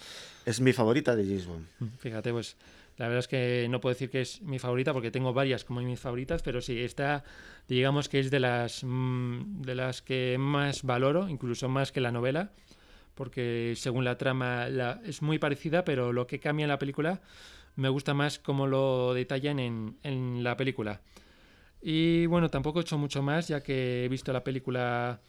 Es mi favorita de James Bond. Fíjate, pues la verdad es que no puedo decir que es mi favorita porque tengo varias como mis favoritas, pero sí, esta digamos que es de las, mm, de las que más valoro, incluso más que la novela, porque según la trama la, es muy parecida, pero lo que cambia en la película me gusta más cómo lo detallan en, en la película. Y bueno, tampoco he hecho mucho más, ya que he visto la película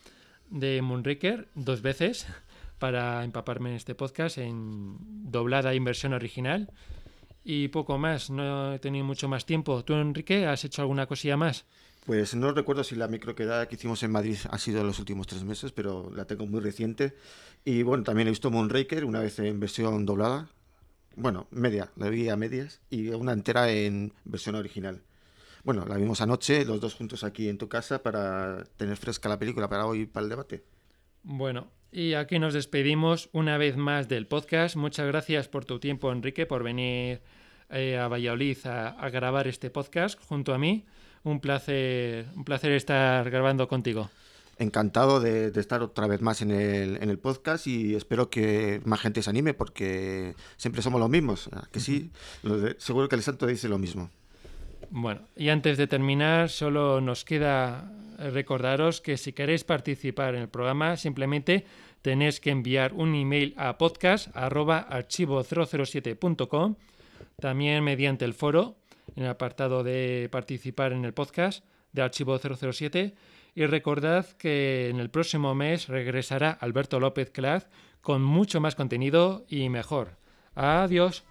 de Moonraker dos veces para empaparme en este podcast en doblada inversión original y poco más, no he tenido mucho más tiempo. ¿Tú, Enrique, has hecho alguna cosilla más? Pues no recuerdo si la microquedada que hicimos en Madrid ha sido en los últimos tres meses, pero la tengo muy reciente. Y bueno, también he visto Moonraker, una vez en versión doblada. Bueno, media, la vi a medias y una entera en versión original. Bueno, la vimos anoche, los dos juntos aquí en tu casa, para tener fresca la película para hoy, para el debate. Bueno, y aquí nos despedimos una vez más del podcast. Muchas gracias por tu tiempo, Enrique, por venir eh, a Valladolid a, a, grabar este podcast junto a mí. Un placer, un placer estar grabando contigo. Encantado de, de estar otra vez más en el, en el, podcast y espero que más gente se anime porque siempre somos los mismos. Que sí, seguro que el santo dice lo mismo. Bueno, y antes de terminar, solo nos queda recordaros que si queréis participar en el programa, simplemente tenéis que enviar un email a podcast.archivo007.com, también mediante el foro, en el apartado de participar en el podcast de Archivo 007. Y recordad que en el próximo mes regresará Alberto López Claz con mucho más contenido y mejor. Adiós.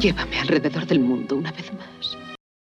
Llévame alrededor del mundo una vez.